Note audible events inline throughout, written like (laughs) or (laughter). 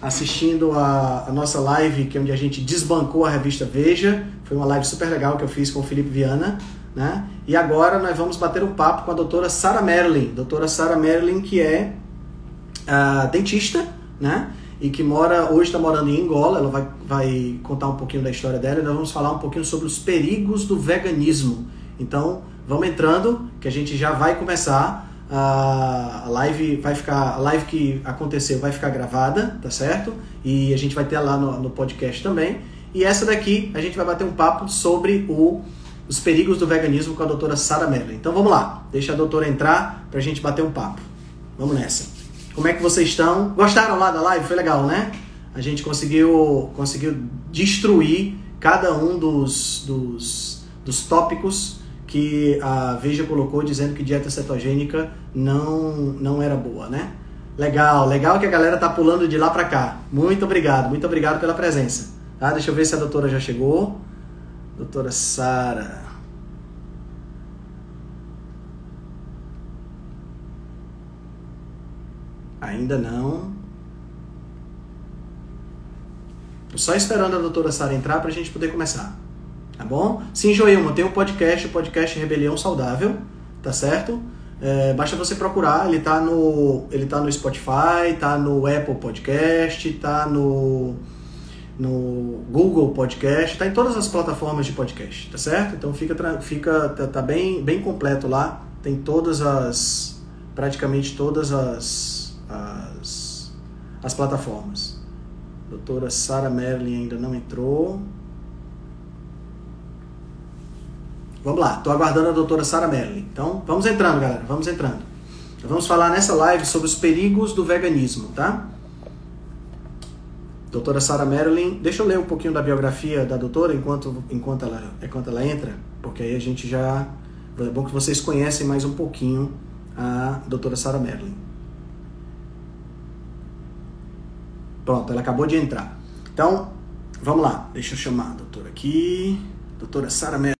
assistindo a, a, nossa live, que é onde a gente desbancou a revista Veja. Foi uma live super legal que eu fiz com o Felipe Viana. Né? E agora nós vamos bater um papo com a doutora Sara Merlin. Doutora Sara Merlin, que é uh, dentista, né? E que mora, hoje está morando em Angola. Ela vai, vai contar um pouquinho da história dela e nós vamos falar um pouquinho sobre os perigos do veganismo. Então, Vamos entrando, que a gente já vai começar. A live vai ficar, a live que aconteceu vai ficar gravada, tá certo? E a gente vai ter lá no, no podcast também. E essa daqui a gente vai bater um papo sobre o, os perigos do veganismo com a doutora Sara Merlin. Então vamos lá, deixa a doutora entrar para a gente bater um papo. Vamos nessa. Como é que vocês estão? Gostaram lá da live? Foi legal, né? A gente conseguiu, conseguiu destruir cada um dos, dos, dos tópicos que a Veja colocou dizendo que dieta cetogênica não, não era boa, né? Legal, legal que a galera tá pulando de lá para cá. Muito obrigado, muito obrigado pela presença. Tá? Deixa eu ver se a doutora já chegou. Doutora Sara. Ainda não. Tô só esperando a doutora Sara entrar para a gente poder começar tá bom? Sim, Joelma, tem um podcast, o podcast Rebelião Saudável, tá certo? É, basta você procurar, ele tá no, ele tá no Spotify, tá no Apple Podcast, tá no, no Google Podcast, tá em todas as plataformas de podcast, tá certo? Então fica, fica tá, tá bem, bem completo lá, tem todas as, praticamente todas as, as, as plataformas. Doutora Sara Merlin ainda não entrou. Vamos lá, estou aguardando a doutora Sara Merlin. Então, vamos entrando, galera, vamos entrando. Vamos falar nessa live sobre os perigos do veganismo, tá? Doutora Sara Merlin, deixa eu ler um pouquinho da biografia da doutora enquanto, enquanto, ela, enquanto ela entra, porque aí a gente já. É bom que vocês conhecem mais um pouquinho a doutora Sara Merlin. Pronto, ela acabou de entrar. Então, vamos lá, deixa eu chamar a doutora aqui. Doutora Sara Merlin.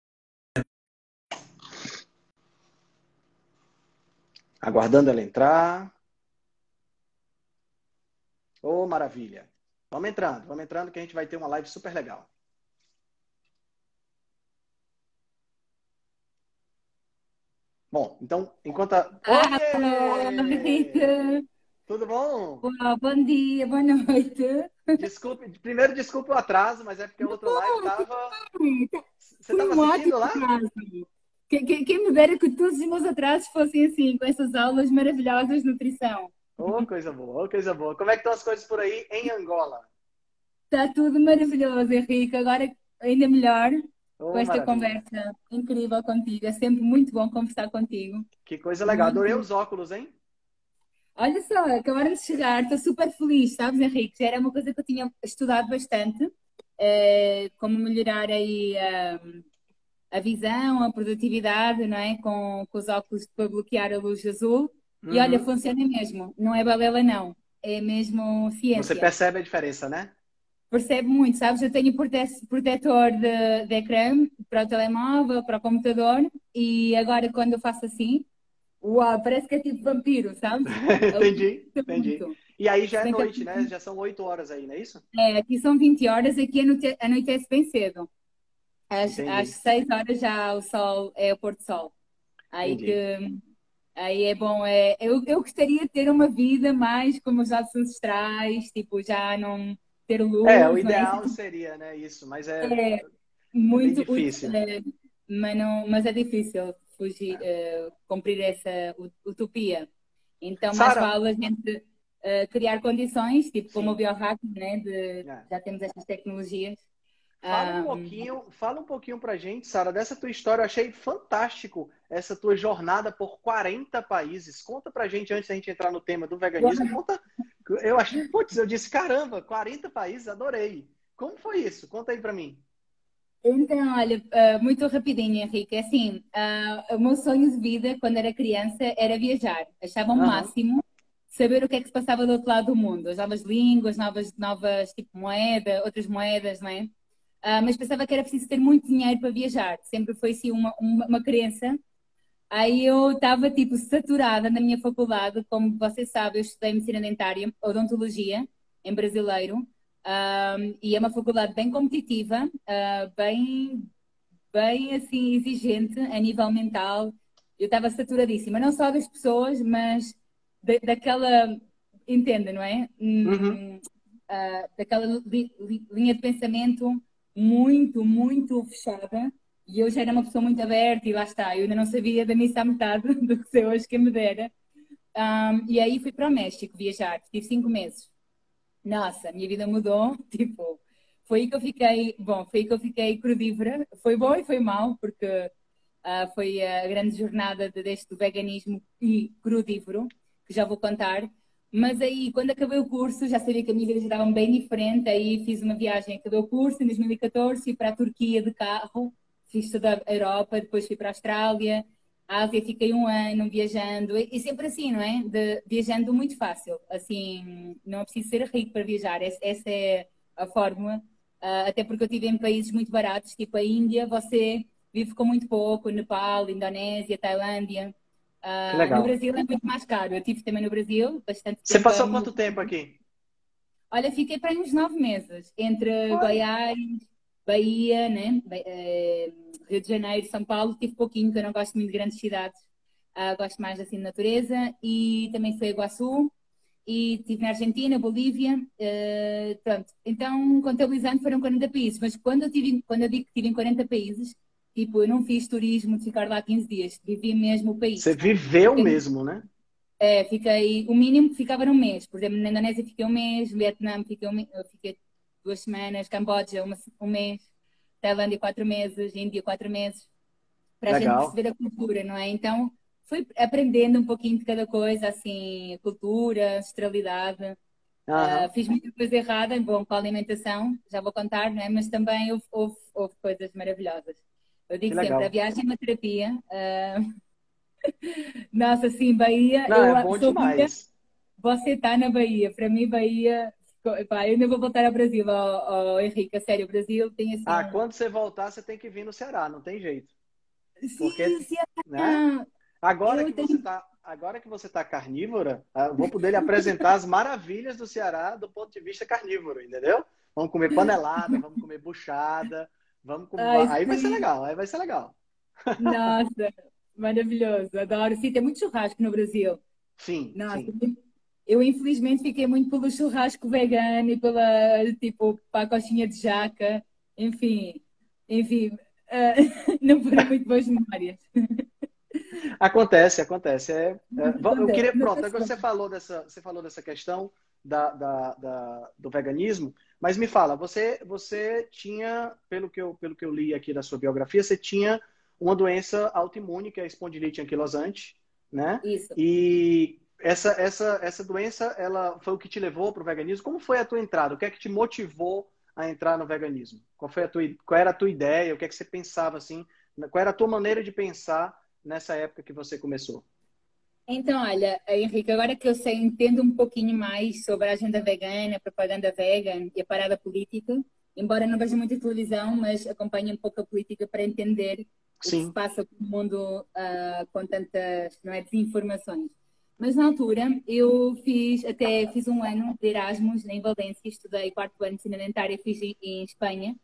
Aguardando ela entrar. Ô, oh, maravilha. Vamos entrando, vamos entrando que a gente vai ter uma live super legal. Bom, então, enquanto a... Oi! Tudo bom? Olá, bom dia, boa noite. Desculpe, primeiro desculpe o atraso, mas é porque a outra live tava. Você estava assistindo lá? Quem, quem, quem, me dera que todos os meus atrasos fossem assim, com essas aulas maravilhosas de nutrição. Oh, coisa boa, oh, coisa boa. Como é que estão as coisas por aí em Angola? Está tudo maravilhoso, Henrique. Agora ainda melhor oh, com esta maravilha. conversa incrível contigo. É sempre muito bom conversar contigo. Que coisa legal. Muito Adorei bom. os óculos, hein? Olha só, acabaram de chegar. Estou super feliz, sabes, Henrique? Já era uma coisa que eu tinha estudado bastante. É, como melhorar aí... Um, a visão, a produtividade, não é? Com, com os óculos para bloquear a luz azul. Uhum. E olha, uhum. funciona mesmo. Não é balela, não. É mesmo ciência. Você percebe a diferença, né? Percebe muito, sabes? Eu tenho protetor de, de ecrã para o telemóvel, para o computador, e agora quando eu faço assim, uau, parece que é tipo vampiro, sabes? (laughs) entendi, entendi. E aí já é noite, né? Já são 8 horas aí, não é isso? É, aqui são 20 horas, aqui anoitece bem cedo. Às, às 6 horas já o sol é o pôr do sol. Aí que aí é bom, é, eu, eu gostaria de ter uma vida mais como os nossos ancestrais, tipo, já não ter luz. É, o ideal mas... seria, né, isso, mas é, é, é muito difícil. É, mas, não, mas é difícil fugir, uh, cumprir essa utopia. Então, mais vale a gente uh, criar condições, tipo Sim. como o biohacking, né, de, é. já temos essas tecnologias. Fala um, pouquinho, fala um pouquinho pra gente, Sara, dessa tua história. Eu achei fantástico essa tua jornada por 40 países. Conta pra gente, antes da gente entrar no tema do veganismo, conta eu achei, putz, eu disse, caramba, 40 países, adorei. Como foi isso? Conta aí para mim. Então, olha, uh, muito rapidinho, Henrique. Assim, uh, o meu sonho de vida quando era criança era viajar. Achava o uhum. máximo saber o que é que se passava do outro lado do mundo. As novas línguas, novas, novas tipo moeda, outras moedas, não é? Uh, mas pensava que era preciso ter muito dinheiro para viajar. Sempre foi assim uma, uma, uma crença Aí eu estava, tipo, saturada na minha faculdade. Como você sabe, eu estudei medicina dentária, odontologia, em brasileiro. E é uma faculdade bem competitiva, uh, bem, bem, assim, exigente a nível mental. Eu estava saturadíssima, não só das pessoas, mas daquela, entenda, não é? Uhum. Uh, daquela li, li, linha de pensamento muito, muito fechada e eu já era uma pessoa muito aberta e lá está, eu ainda não sabia da missa à metade (laughs) do que sei hoje que me dera. Um, e aí fui para o México viajar, tive cinco meses. Nossa, minha vida mudou, (laughs) tipo, foi aí que eu fiquei, bom, foi aí que eu fiquei crudívora. Foi bom e foi mal, porque uh, foi a grande jornada de, deste veganismo e crudívoro, que já vou contar. Mas aí, quando acabei o curso, já sabia que a minha vida já estava bem diferente. Aí fiz uma viagem, acabei o curso em 2014, fui para a Turquia de carro fiz toda a Europa, depois fui para a Austrália, Ásia fiquei um ano viajando, e, sempre assim, não é? De, viajando muito fácil, assim, não é preciso ser rico para viajar, essa, é a fórmula, uh, até porque eu estive em países muito baratos, tipo a Índia, você vive com muito pouco, Nepal, Indonésia, Tailândia. Uh, no Brasil é muito mais caro. Eu tive também no Brasil bastante Você passou quanto tempo aqui? Olha, fiquei para uns nove meses, entre Oi. Goiás, Bahia, né? Eh, Rio de Janeiro, São Paulo, tive pouquinho, porque eu não gosto muito de grandes cidades, uh, gosto mais assim de natureza, e também fui a Iguaçu, e estive na Argentina, Bolívia, uh, pronto. Então, contabilizando, foram 40 países, mas quando eu, tive, quando eu digo que estive em 40 países, tipo, eu não fiz turismo de ficar lá 15 dias, vivi mesmo o país. Você viveu fiquei, mesmo, né? É, fiquei, o mínimo ficava um mês, por exemplo, na Indonésia fiquei um mês, no Vietnã fiquei, um, fiquei duas semanas, Camboja uma, um mês, Tailândia quatro meses, Índia quatro meses, para a gente perceber a cultura, não é? Então fui aprendendo um pouquinho de cada coisa, assim, cultura, ancestralidade. Uhum. Uh, fiz muita coisa errada, bom, com a alimentação, já vou contar, não é? Mas também houve, houve, houve coisas maravilhosas. Eu digo que sempre, a viagem é uma terapia. Uh... (laughs) Nossa, sim, Bahia. Não, eu é bom demais. Você está na Bahia. Para mim, Bahia Pá, eu ainda vou voltar ao Brasil, ó, ó, Henrique. Sério, o Brasil tem assim. Ah, quando você voltar, você tem que vir no Ceará, não tem jeito. Sim, Porque, Ceará. Né? Agora, que tenho... você tá, agora que você está carnívora, ah, eu vou poder lhe apresentar as maravilhas do Ceará do ponto de vista carnívoro, entendeu? Vamos comer panelada, vamos comer buchada, vamos comer. Ai, aí vai ser legal, aí vai ser legal. Nossa, maravilhoso, adoro. Sim, tem muito churrasco no Brasil. Sim. Nossa, sim. Eu, infelizmente, fiquei muito pelo churrasco vegano e pela, tipo, para a coxinha de jaca. Enfim, enfim, uh, (laughs) não foram muito boas memórias. Acontece, acontece. É, é, eu queria, pronto, agora você falou dessa, você falou dessa questão da, da, da, do veganismo, mas me fala, você, você tinha, pelo que, eu, pelo que eu li aqui da sua biografia, você tinha uma doença autoimune, que é a espondilite anquilosante, né? Isso. E essa, essa, essa doença, ela foi o que te levou para o veganismo? Como foi a tua entrada? O que é que te motivou a entrar no veganismo? Qual, foi a tua, qual era a tua ideia? O que é que você pensava assim Qual era a tua maneira de pensar nessa época que você começou? Então, olha, Henrique, agora que eu sei, entendo um pouquinho mais sobre a agenda vegana, a propaganda vegan e a parada política, embora não veja muita televisão, mas acompanho um pouco a política para entender Sim. o que se passa no mundo uh, com tantas não é, desinformações. Mas na altura eu fiz até fiz um ano de Erasmus em Valência, estudei quarto ano de ensino dentária, fiz em Espanha.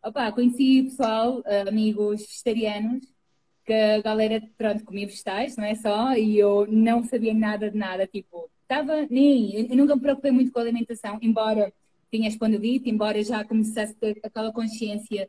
Opa, conheci pessoal, uh, amigos vegetarianos, que a galera, pronto, comia vegetais, não é só, e eu não sabia nada de nada, tipo, estava nem, eu nunca me preocupei muito com a alimentação, embora tinha espondilite, embora já começasse a ter aquela consciência,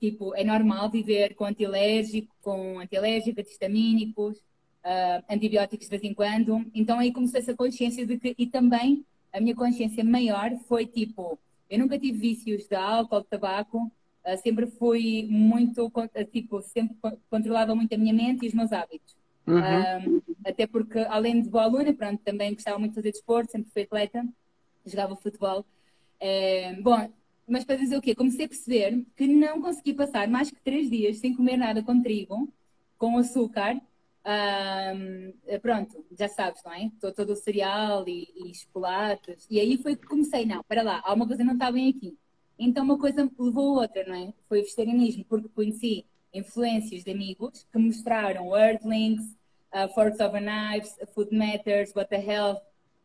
tipo, é normal viver com antialérgico, com antialérgico, antihistamínicos, uh, antibióticos de vez em quando, então aí comecei essa consciência de que, e também a minha consciência maior foi, tipo, eu nunca tive vícios de álcool, de tabaco, Uh, sempre fui muito, tipo, sempre controlava muito a minha mente e os meus hábitos. Uhum. Uh, até porque, além de boa aluna, pronto, também gostava muito de fazer desporto, sempre fui atleta, jogava futebol. Bom, mas para dizer o quê? Comecei a perceber que não consegui passar mais que três dias sem comer nada com trigo, com açúcar. pronto, já sabes, não é? Todo, todo o cereal e, e chocolates. E aí foi que comecei, não, para lá, há uma coisa que não está bem aqui então uma coisa levou a outra, não é? Foi o vegetarianismo, porque conheci influências de amigos que mostraram Earthlings, uh, Forks Over Knives, Food Matters, What the Health.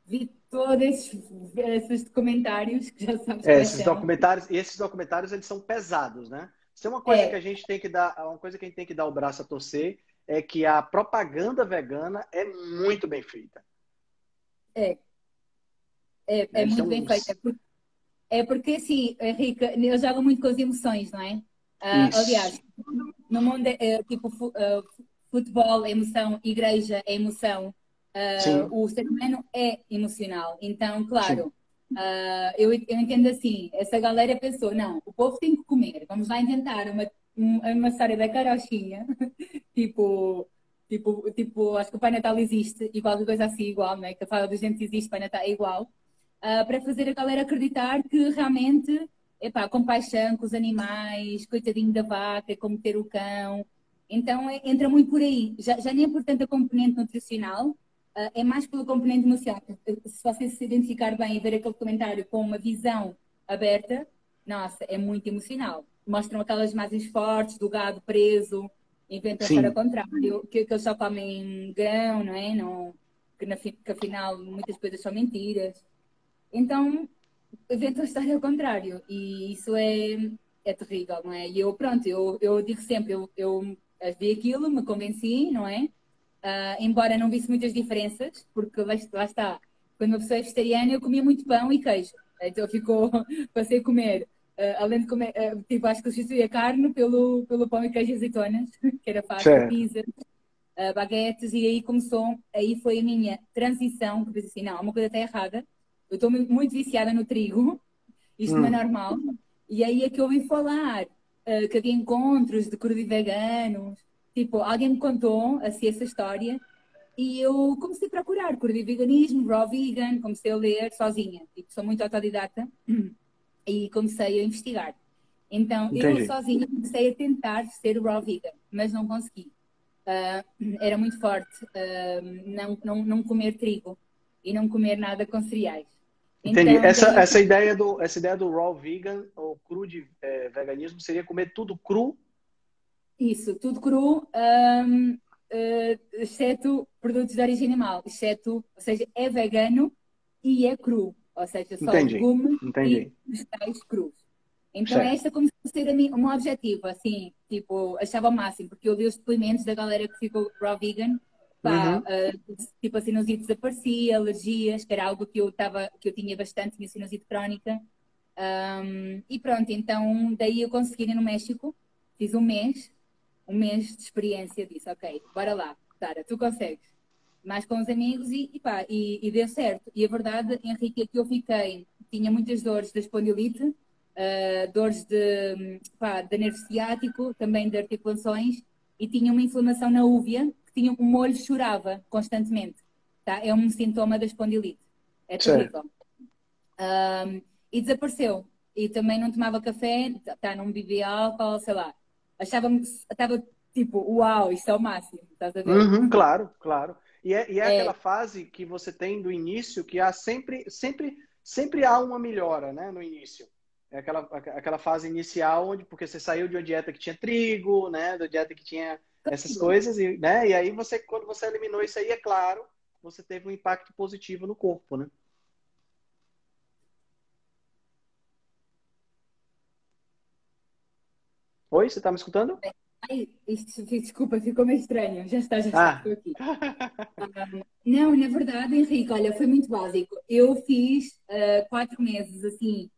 Vi todos esses, esses documentários que já sabes é, esses documentários esses documentários eles são pesados, né? Se é uma coisa é. que a gente tem que dar, uma coisa que a gente tem que dar o braço a torcer é que a propaganda vegana é muito bem feita. É. É, é muito bem feita. Porque é porque, assim, Henrique, eu jogo muito com as emoções, não é? Uh, aliás, no mundo, é, tipo, uh, futebol é emoção, igreja é emoção, uh, o ser humano é emocional. Então, claro, eu, eu entendo assim, essa galera pensou, não, o povo tem que comer, vamos lá inventar uma, uma história da carochinha, (laughs) tipo, tipo, tipo, acho que o Pai Natal existe e qualquer coisa assim igual, né? Que a fala dos dentes existe, o Pai Natal é igual uh, para fazer a galera acreditar que realmente, epá, compaixão com os animais, coitadinho da vaca, como ter o cão. Então é, entra muito por aí. Já, já nem é por tanto a componente nutricional, uh, é mais pelo componente emocional. Se você se identificar bem e ver aquele comentário com uma visão aberta, nossa, é muito emocional. Mostram aquelas imagens fortes do gado preso, inventam para o contrário, que, que eles só comem grão, não é? Não, que, na, que afinal muitas coisas são mentiras. Então, inventam a história ao contrário. E isso é, é terrível, não é? E eu, pronto, eu, eu digo sempre, eu, eu vi aquilo, me convenci, não é? Uh, embora não visse muitas diferenças, porque lá, lá, está, quando uma pessoa é vegetariana, eu comia muito pão e queijo. Então ficou, (laughs) passei a comer, uh, além de comer, uh, tipo, acho que substituí a carne pelo, pelo pão e queijo e azeitonas, (laughs) que era fácil, pizza, baguetes, e aí começou, aí foi a minha transição, que eu pensei assim, não, uma coisa está errada, eu estou muito viciada no trigo, isto hum. não é hum. normal. E aí é que eu ouvi falar uh, que havia encontros de crudo veganos. Tipo, alguém me contou assim essa história e eu comecei a procurar crudo veganismo, raw vegan, comecei a ler sozinha. Tipo, sou muito autodidata (clears throat) e comecei a investigar. Então, Entendi. eu sozinha comecei a tentar ser raw vegan, mas não consegui. Uh, (clears throat) era muito forte uh, não, não, não comer trigo e não comer nada com cereais. Entendi. Então, essa, tem... essa, ideia do, essa ideia do raw vegan, ou cru de é, veganismo, seria comer tudo cru? Isso, tudo cru, uh, exceto produtos de origem animal, exceto, ou seja, é vegano e é cru, ou seja, só Entendi. legumes Entendi. e vegetais crus. Então certo. esta como se ser um objetivo, assim, tipo, achava o máximo, porque eu li os depoimentos da galera que ficou raw vegan Pá, uhum. uh, tipo a sinusite desaparecia, alergias, que era algo que eu, tava, que eu tinha bastante, tinha sinusite crónica. Um, e pronto, então daí eu consegui ir no México, fiz um mês, um mês de experiência, disse, ok, bora lá, Tara, tu consegues. Mais com os amigos e, e pá, e, e, deu certo. E a verdade, Henrique, é que eu fiquei, tinha muitas dores da espondilite, uh, dores de, pá, de nervo ciático, também de articulações, e tinha uma inflamação na úvea, tinha um molho chorava constantemente. Tá? É um sintoma da espondilite. É terrível. Um, e desapareceu. E também não tomava café, tá, não bebia álcool, sei lá. Achava estava tipo, uau, isso é o máximo, tá a Uhum, claro, claro. E é, e é, é, aquela fase que você tem do início que há sempre, sempre, sempre há uma melhora, né, no início. É aquela, aquela fase inicial onde, porque você saiu de uma dieta que tinha trigo, né, da dieta que tinha essas coisas, e, né, e aí você, quando você eliminou isso aí, é claro, você teve um impacto positivo no corpo, né? Oi, você está me escutando? Ai, desculpa, ficou meio estranho. Já está, já está, ah. estou aqui. não, na verdade, Henrique, olha, foi muito básico. Eu fiz uh, quatro meses, assim,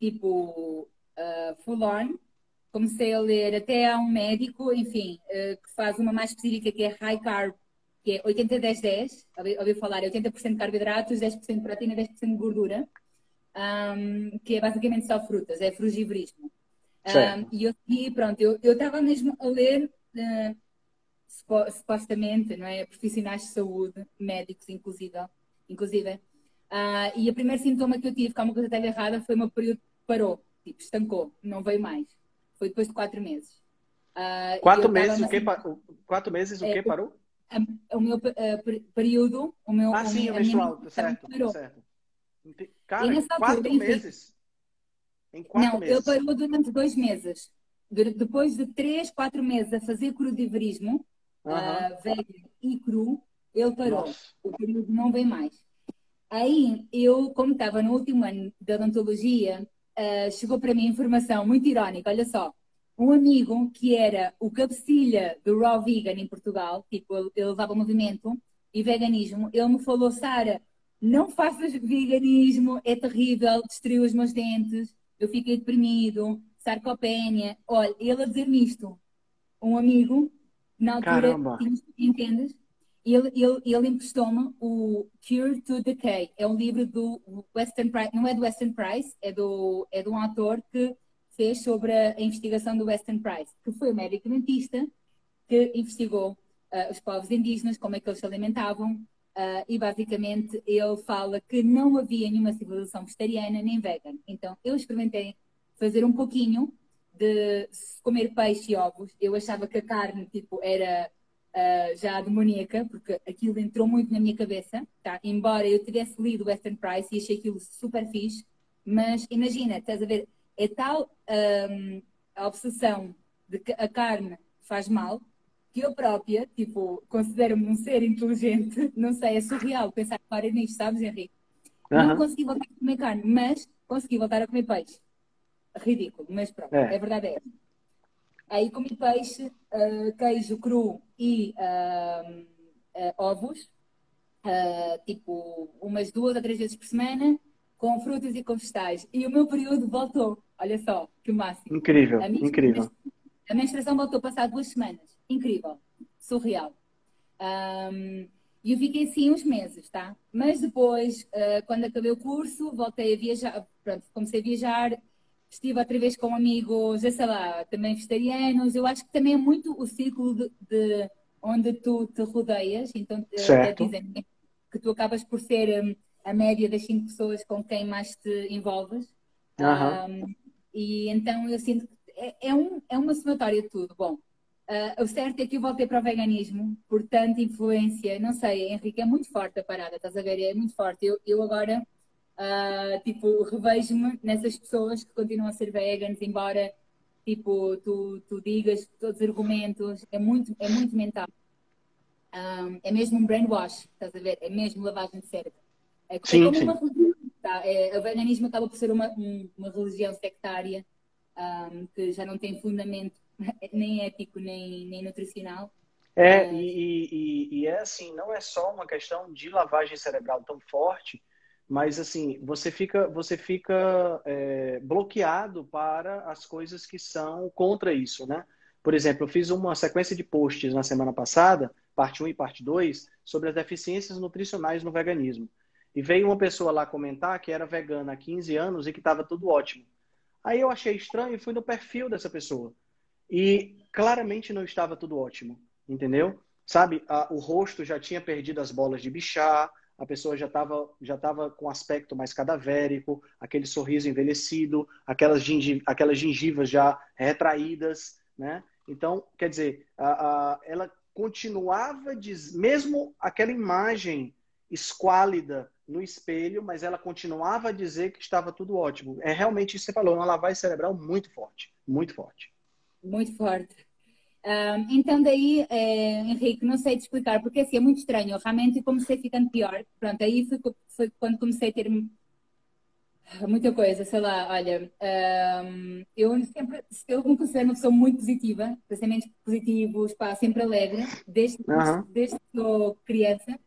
tipo, uh, full on. Comecei a ler até a um médico, enfim, uh, que faz uma mais específica que é high carb, que é 80-10-10. Ouvi falar, é 80% de carboidratos, 10% de proteína, 10% de gordura. Um, que é basicamente só frutas, é frugivorismo. Um, e eu segui, pronto, eu estava mesmo a ler, uh, supostamente, não é? Profissionais de saúde, médicos, inclusive. inclusive. Uh, e o primeiro sintoma que eu tive, que alguma coisa estava errada, foi o meu período parou, tipo, estancou, não veio mais. Foi depois de quatro meses. Uh, quatro, meses o que quatro meses o é, parou? O, o meu uh, período, o meu. Ah, sim, o menstrual, certo, parou. certo. Cara, quatro altura, meses? Em quatro não, meses? Não, ele parou durante dois meses. Depois de três, quatro meses a fazer crudiverismo, uhum. uh, vegan e cru, ele parou. Nossa. O período não vem mais. Aí, eu, como estava no último ano de odontologia, uh, chegou para mim informação muito irónica, olha só. Um amigo que era o cabecilha do Raw Vegan em Portugal, tipo, ele, ele levava movimento e veganismo, ele me falou, Sara, não faças veganismo, é terrível, destruiu os meus dentes eu fiquei deprimido, sarcopénia. Olha, ele a dizer-me isto, um amigo, na altura, entendes? Ele, ele, ele emprestou-me o Cure to Decay. É um livro do Western Price, não é do Western Price, é, do, é de um autor que fez sobre a investigação do Western Price, que foi um médico dentista que investigou uh, os povos indígenas, como é que eles se alimentavam, Uh, e basicamente ele fala que não havia nenhuma civilização vegetariana nem vegan. Então eu experimentei fazer um pouquinho de comer peixe e ovos. Eu achava que a carne tipo era uh, já demoníaca, porque aquilo entrou muito na minha cabeça. Tá? Embora eu tivesse lido Western Price e achei aquilo super fixe, mas imagina, estás a ver, é tal um, a obsessão de que a carne faz mal que eu própria, tipo, considero-me um ser inteligente, (laughs) não sei, é surreal pensar para nisto, sabes, Henrique? Não consegui voltar a comer carne, mas consegui voltar a comer peixe. Ridículo, mas pronto, é, é verdade é. Aí comi peixe, uh, queijo cru e uh, uh, ovos, tipo, umas duas a três vezes por semana, com frutas e com vegetais. E o meu período voltou. Olha só, que máximo. Incrível, a incrível. A menstruação voltou a passar duas semanas incrível, surreal. Um, e eu fiquei assim uns meses, tá? Mas depois, quando acabei o curso, voltei a viajar, pronto, comecei a viajar, estive outra vez com amigos, sei lá, também vegetarianos. Eu acho que também é muito o ciclo de, de onde tu te rodeias, então certo. dizem que tu acabas por ser um, a média das cinco pessoas com quem mais te envolves. Uhum. Um, e então eu sinto que é, é, um, é uma somatória de tudo. Bom, Uh, o certo é que eu voltei para o veganismo por tanta influência. Não sei, Henrique, é muito forte a parada, estás a ver? É muito forte. Eu, eu agora, uh, tipo, revejo-me nessas pessoas que continuam a ser veganas, embora, tipo, tu, tu digas todos os argumentos. É muito, é muito mental. Um, é mesmo um brainwash, estás a ver? É mesmo lavagem de cérebro. É, sim, é como sim. uma religião. Tá? É, o veganismo acaba por ser uma, uma religião sectária um, que já não tem fundamento (laughs) nem ético, nem, nem nutricional. É, e, e, e, é assim, não é só uma questão de lavagem cerebral tão forte, mas assim, você fica, você fica é, bloqueado para as coisas que são contra isso, né? Por exemplo, eu fiz uma sequência de posts na semana passada, parte 1 e parte 2, sobre as deficiências nutricionais no veganismo. E veio uma pessoa lá comentar que era vegana há 15 anos e que estava tudo ótimo. Aí eu achei estranho e fui no perfil dessa pessoa. E claramente não estava tudo ótimo, entendeu? Sabe, o rosto já tinha perdido as bolas de bichar, a pessoa já estava já tava com aspecto mais cadavérico, aquele sorriso envelhecido, aquelas, aquelas gengivas já retraídas, né? Então, quer dizer, a, a, ela continuava, diz, mesmo aquela imagem esquálida no espelho, mas ela continuava a dizer que estava tudo ótimo. É realmente isso que você falou, uma lavagem cerebral muito forte, muito forte. Muito forte. Um, então daí, é, Henrique, não sei te explicar, porque assim é muito estranho. Eu realmente comecei ficando pior. Pronto, aí foi, foi quando comecei a ter muita coisa, sei lá, olha, um, eu sempre, eu me considero uma pessoa muito positiva, pensamentos positivos, pá, sempre alegre, desde, uhum. desde que sou criança,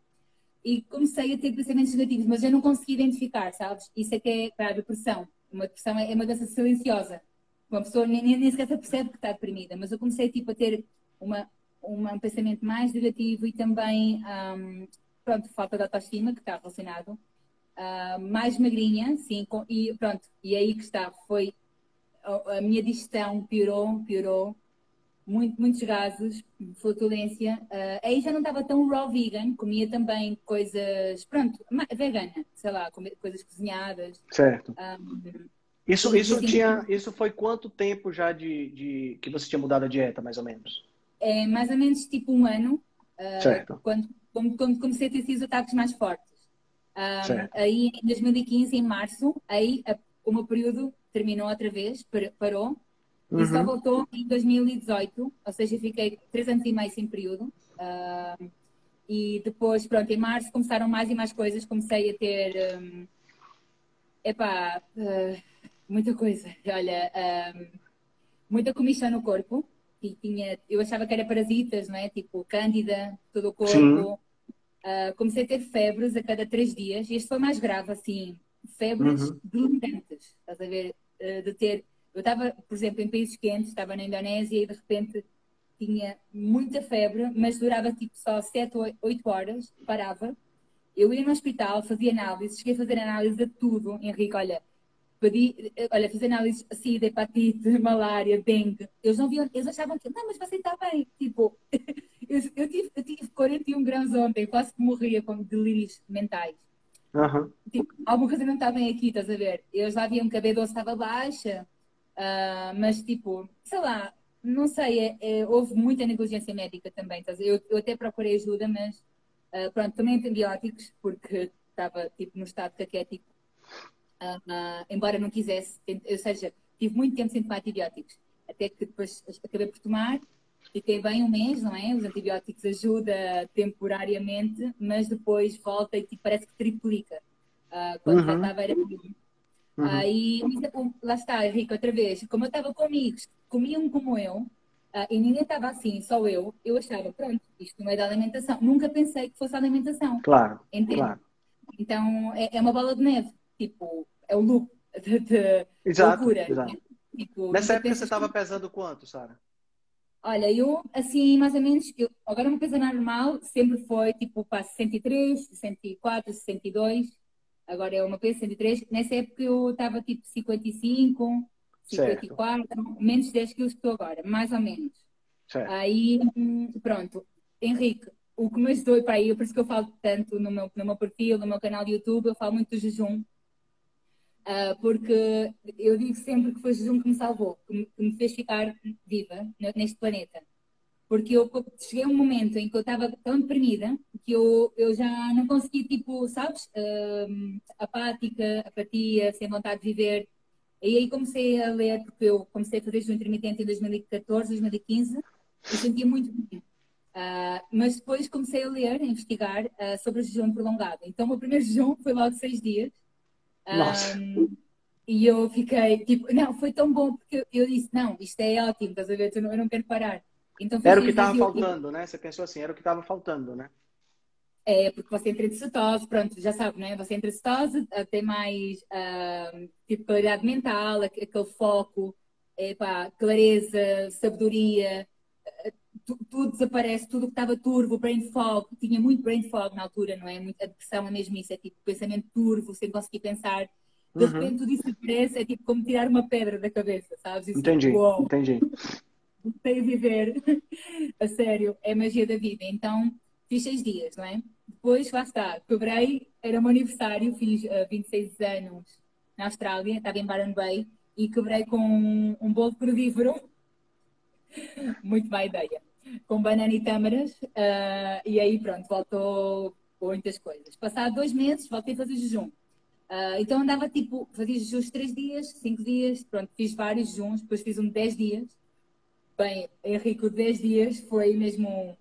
e comecei a ter pensamentos negativos, mas eu não consegui identificar, sabes? Isso é que é para a depressão. Uma depressão é uma doença silenciosa. Uma pessoa nem, nem sequer percebe que está deprimida, mas eu comecei tipo, a ter uma, uma, um pensamento mais negativo e também, um, pronto, falta de autoestima, que está relacionado uh, mais magrinha, sim, com, e pronto, e aí que está, foi a, a minha digestão piorou, piorou, muito, muitos gases, flatulência. Uh, aí já não estava tão raw vegan, comia também coisas, pronto, vegana, sei lá, coisas cozinhadas. Certo. Um, ah, isso, isso, tinha, isso foi quanto tempo já de, de, que você tinha mudado a dieta, mais ou menos? É mais ou menos tipo um ano. Uh, certo. Quando, quando comecei a ter esses ataques mais fortes. Um, aí em 2015, em março, aí a, o meu período terminou outra vez, parou, uhum. e só uhum. voltou em 2018, ou seja, fiquei três anos e meio sem período. Uh, e depois, pronto, em março começaram mais e mais coisas, comecei a ter. Um, epá, uh, muita coisa. Olha, um, muita comissão no corpo. E tinha, eu achava que era parasitas, não é? Tipo, cândida, todo o corpo. Uh, comecei a ter febres a cada três dias, e este foi mais grave, assim, febres uhum. estás a ver? Uh, de ter. Eu estava, por exemplo, em países quentes, estava na Indonésia e de repente tinha muita febre, mas durava tipo só 7 ou 8 horas, parava. Eu ia no hospital, fazia análises, cheguei a fazer análise de tudo. Henrique, olha, pedi, olha, fiz análise assim, de hepatite, malária, dengue. Eles não viam, eles achavam que, não, mas você está bem. Tipo, (laughs) Eu, eu, tive, eu tive 41 graus ontem, quase que morria com delírios mentais. Uhum. Tipo, alguma coisa não está bem aqui, estás a ver? Eles lá viam que a B12 estava baixa, uh, mas tipo, sei lá, não sei, é, é, houve muita negligência médica também. Estás eu, eu até procurei ajuda, mas uh, pronto, também antibióticos, porque estava tipo no estado caquético. Uh, embora não quisesse, ou seja, tive muito tempo sem tomar antibióticos, até que depois acabei por tomar fiquei bem um mês, não é? Os antibióticos ajudam temporariamente, mas depois volta e tipo, parece que triplica. Uh, quando uhum. já estava era uhum. Aí, lá está, Henrique, outra vez, como eu estava com amigos comiam como eu, uh, e ninguém estava assim, só eu, eu achava, pronto, isto não é da alimentação. Nunca pensei que fosse alimentação. Claro, entende? claro. Então, é, é, uma bola de neve, tipo, é o loop (laughs) de, exato, loucura. Exato. Tipo, Nessa época você estava pesando quanto, Sara? Olha, eu, assim, mais ou menos, eu, agora uma coisa normal sempre foi tipo para 63, 64, 62. Agora é uma peso 63. Nessa época eu estava tipo 55, 54, certo. menos 10 quilos que estou agora, mais ou menos. Certo. Aí, pronto. Henrique, o que me ajudou para aí, por isso que eu falo tanto no meu, no meu perfil, no meu canal de YouTube, eu falo muito do jejum, Uh, porque eu digo sempre que foi Jesus que me salvou, que me, que me fez ficar viva neste planeta. Porque eu cheguei a um momento em que eu estava tão deprimida que eu, eu já não conseguia, tipo, sabes, uh, apática, apatia, sem vontade de viver. E aí comecei a ler, porque eu comecei a fazer jejum intermitente em 2014, 2015, e sentia muito bem. Uh, mas depois comecei a ler, a investigar uh, sobre o jejum prolongado. Então, o meu primeiro jejum foi logo seis dias. Um, e eu fiquei tipo, não, foi tão bom porque eu disse, não, isto é ótimo, estás a ver? Eu não, eu não quero parar. Então, era o que estava faltando, né? Você pensou assim, era o que estava faltando, né? É, porque você entra em cetose, pronto, já sabe, né? Você entra em cetose, eh, tem mais uh, tipo claridade mental, aquele foco, epá, clareza, sabedoria, tudo desaparece, tudo que estava turvo, brain fog, tinha muito brain fog na altura, não é? A depressão é mesmo isso, é tipo pensamento turvo, sem conseguir pensar. De uhum. repente tudo isso desaparece, é tipo como tirar uma pedra da cabeça, sabes? Isso, entendi, uou, entendi. Sei viver, (laughs) a sério, é a magia da vida. Então, fiz seis dias, não é? Depois, lá está, quebrei, era o meu aniversário, fiz uh, eh, 26 anos na Austrália, estava em Byron Bay, e quebrei com um, um bolo crudífero (laughs) Muito má ideia. Com banana e tâmaras, uh, e aí pronto, voltou muitas coisas. Passado dois meses, voltei a fazer jejum. Uh, então andava tipo, fazia jejuns três dias, cinco dias, pronto, fiz vários jejuns, depois fiz um de dez dias. Bem, Henrique, o de dez dias foi mesmo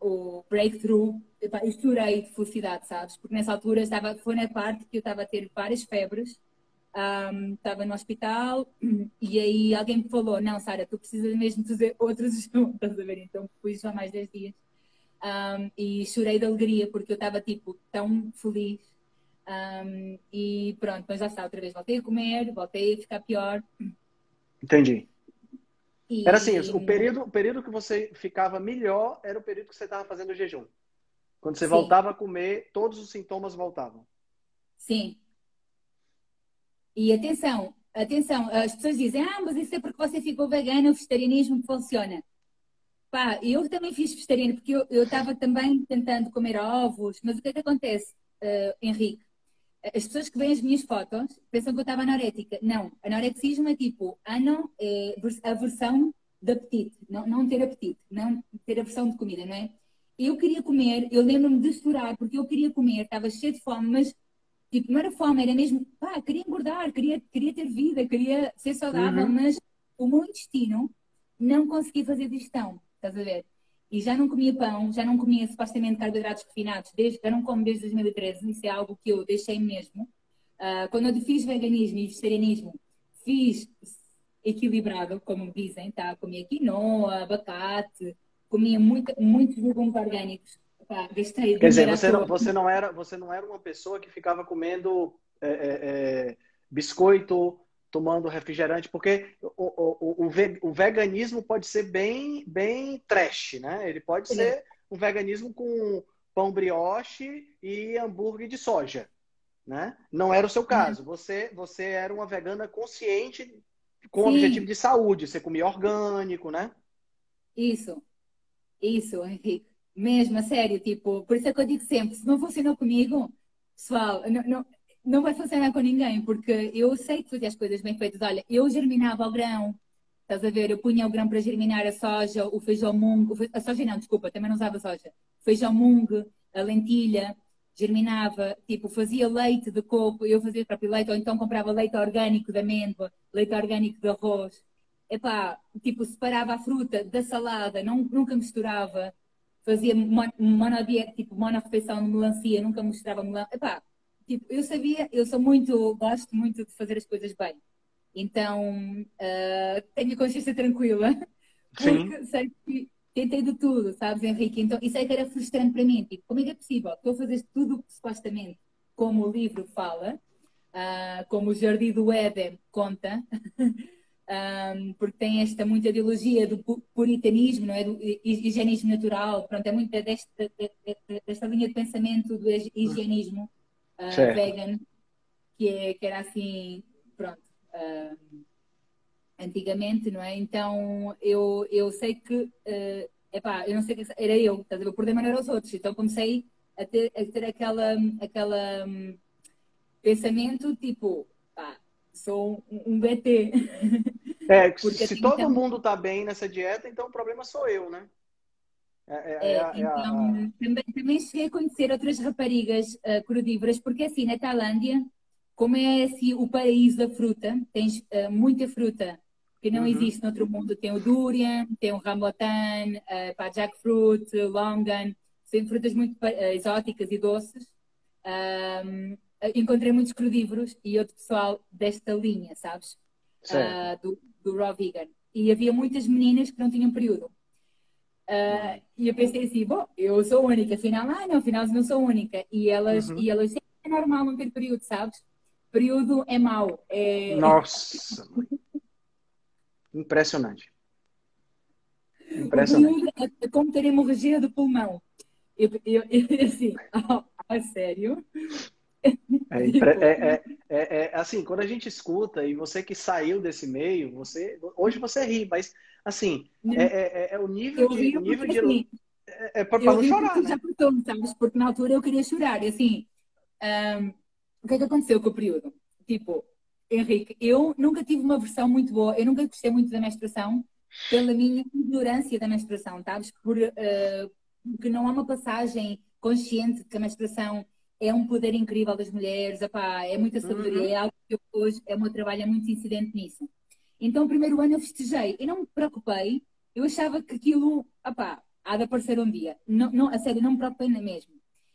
o breakthrough. Eu chorei de felicidade, sabes? Porque nessa altura estava, foi na parte que eu estava a ter várias febres um, estava no hospital e aí alguém me falou: Não, Sara, tu precisas mesmo fazer outros jejum, estás a ver? Então fui só mais 10 dias um, e chorei de alegria porque eu estava tipo tão feliz. Um, e pronto, mas já está, outra vez voltei a comer, voltei a ficar pior. Entendi. E... Era assim, o período, o período que você ficava melhor era o período que você estava fazendo o jejum. Quando você Sim. voltava a comer, todos os sintomas voltavam. Sim, e atenção, atenção, as pessoas dizem, ah, mas isso é porque você ficou vegana, o vegetarianismo funciona. Pá, eu também fiz vegetariano, porque eu estava também tentando comer ovos, mas o que é que acontece, uh, Henrique? As pessoas que veem as minhas fotos pensam que eu estava anorética. Não, anorexismo é tipo, ano é a versão de apetite, não, não ter apetite, não ter a versão de comida, não é? Eu queria comer, eu lembro-me de estourar, porque eu queria comer, estava cheio de fome, mas Tipo, não era fome, era mesmo, pá, queria engordar, queria, queria ter vida, queria ser saudável, uhum. mas o meu intestino não conseguia fazer digestão, estás a ver? E já não comia pão, já não comia supostamente carboidratos refinados, desde, já não como desde 2013, isso é algo que eu deixei mesmo. Uh, quando eu fiz veganismo e vegetarianismo, fiz equilibrado, como dizem, tá? Comia quinoa, abacate, comia muito, muitos legumes orgânicos, Quer dizer, você não, você, não era, você não era uma pessoa que ficava comendo é, é, é biscoito, tomando refrigerante, porque o, o, o, o, veganismo pode ser bem, bem trash, né? Ele pode ser um veganismo com pão brioche e hambúrguer de soja, né? Não era o seu caso. Você, você era uma vegana consciente com Sim. objetivo de saúde. Você comia orgânico, né? Isso. Isso, Henrique. Mesmo, a sério, tipo, por isso é que eu digo sempre, se não funcionou comigo, pessoal, não, não, não vai funcionar com ninguém, porque eu sei que fazia as coisas bem feitas. Olha, eu germinava o grão, estás a ver? Eu punha o grão para germinar a soja, o feijão mung, a soja não, desculpa, também não usava soja. Feijão mung, a lentilha, germinava, tipo, fazia leite de coco, eu fazia próprio leite, ou então comprava leite orgânico de amêndoa, leite orgânico de arroz. Epá, tipo, separava a fruta da salada, não, nunca misturava fazia monodieta, tipo monorefeição de melancia, nunca mostrava melancia. Epá, tipo, eu sabia, eu sou muito, gosto muito de fazer as coisas bem. Então, uh, tenho a consciência tranquila, porque Sim. sei que tentei de tudo, sabes, Henrique? Então, isso é que era frustrante para mim. Tipo, como é que é possível? Estou a fazer tudo supostamente, como o livro fala, uh, como o Jardim do Éden conta, (laughs) um, porque tem esta muita ideologia do puritanismo, não é? do higienismo natural, pronto, é muito desta, desta linha de pensamento do higienismo uh, vegan, que, é, que era assim, pronto, uh, antigamente, não é? Então eu, eu sei que, uh, epá, eu não sei que era eu, ver? O problema não era os outros, então comecei a ter, a ter aquela, aquela um, pensamento tipo, pá, sou um, um BT. (laughs) É, Porque se todo mundo está bem nessa dieta, então o problema sou eu, né? É, é, é, é então, a... também, também cheguei a conhecer outras raparigas uh, crudívoras, porque assim, na Tailândia, como é assim, o paraíso da fruta, tens uh, muita fruta que não uhum. existe no outro mundo. Tem o durian, tem o rambutan, uh, pá, jackfruit, longan, são frutas muito uh, exóticas e doces. Um, encontrei muitos crudívoros e outro pessoal desta linha, sabes? Uh, do, do Raw Vegan. E havia muitas meninas que não tinham período. Uh, e eu pensei assim, bom, eu sou única, afinal, ah, não, afinal não sou única. E elas, uhum. e elas, é normal não ter período, sabes? Período é mau. É... Nossa! Impressionante. Impressionante. É como ter hemorragia do pulmão. Eu, eu, (laughs) eu assim, oh, a sério? É, é, é, é, assim, quando a gente escuta, e você que saiu desse meio, você hoje você ri, mas assim, é, o nível de. O nível de assim, é, para não chorar. Né? Já sabes? Porque na altura eu queria chorar. E assim, um, o que é que aconteceu com o período? Tipo, Henrique, eu nunca tive uma versão muito boa, eu nunca gostei muito da menstruação, pela minha ignorância da menstruação, sabes? Por, uh, porque não há uma passagem consciente que a menstruação é um poder incrível das mulheres, epá, é muita sabedoria, uhum. é algo que eu hoje, é o meu trabalho é muito incidente nisso. Então, o primeiro ano eu festejei, eu não me preocupei, eu achava que aquilo, epá, há de aparecer um dia. Não, não, a sério, não me preocupei na mesma.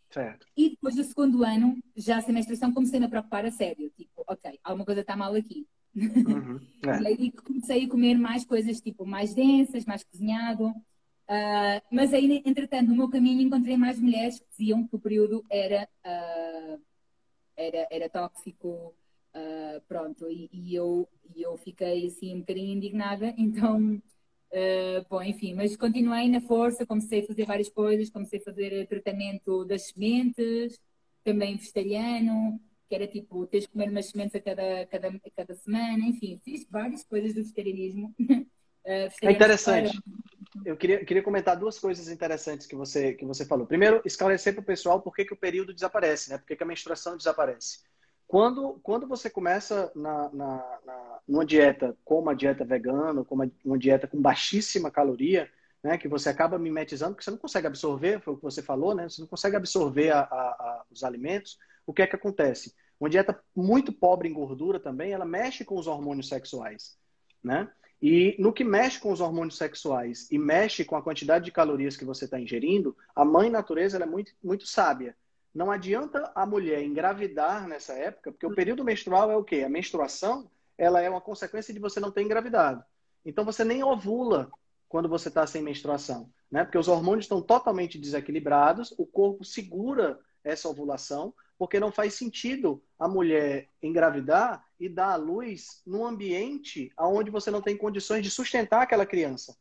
Certo. E depois do segundo ano, já sem menstruação, comecei -me a preocupar a sério. Tipo, ok, alguma coisa está mal aqui. Uhum. É. (laughs) e aí comecei a comer mais coisas, tipo, mais densas, mais cozinhado. Uh, mas aí, entretanto, no meu caminho encontrei mais mulheres que diziam que o período era, uh, era, era tóxico, uh, pronto, e, e, eu, e eu fiquei assim um bocadinho indignada, (laughs) então, bom, enfim, mas continuei na força, comecei a fazer várias coisas, comecei a fazer tratamento das sementes, também vegetariano, que era tipo, tens de comer umas sementes a cada, cada, a cada semana, enfim, fiz várias coisas do vegetarianismo. (laughs) é interessante. Para eu queria, queria comentar duas coisas interessantes que você, que você falou. Primeiro, esclarecer para o pessoal por que, que o período desaparece, né? Por que, que a menstruação desaparece. Quando, quando você começa na, na, na, numa dieta como uma dieta vegana, como uma, uma dieta com baixíssima caloria, né, que você acaba mimetizando, porque você não consegue absorver, foi o que você falou, né? Você não consegue absorver a, a, a, os alimentos. O que é que acontece? Uma dieta muito pobre em gordura também, ela mexe com os hormônios sexuais, né? E no que mexe com os hormônios sexuais e mexe com a quantidade de calorias que você está ingerindo, a mãe natureza é muito, muito sábia. Não adianta a mulher engravidar nessa época, porque o período menstrual é o quê? A menstruação ela é uma consequência de você não ter engravidado. Então você nem ovula quando você está sem menstruação, né? Porque os hormônios estão totalmente desequilibrados, o corpo segura essa ovulação, porque não faz sentido a mulher engravidar e dar à luz num ambiente onde você não tem condições de sustentar aquela criança.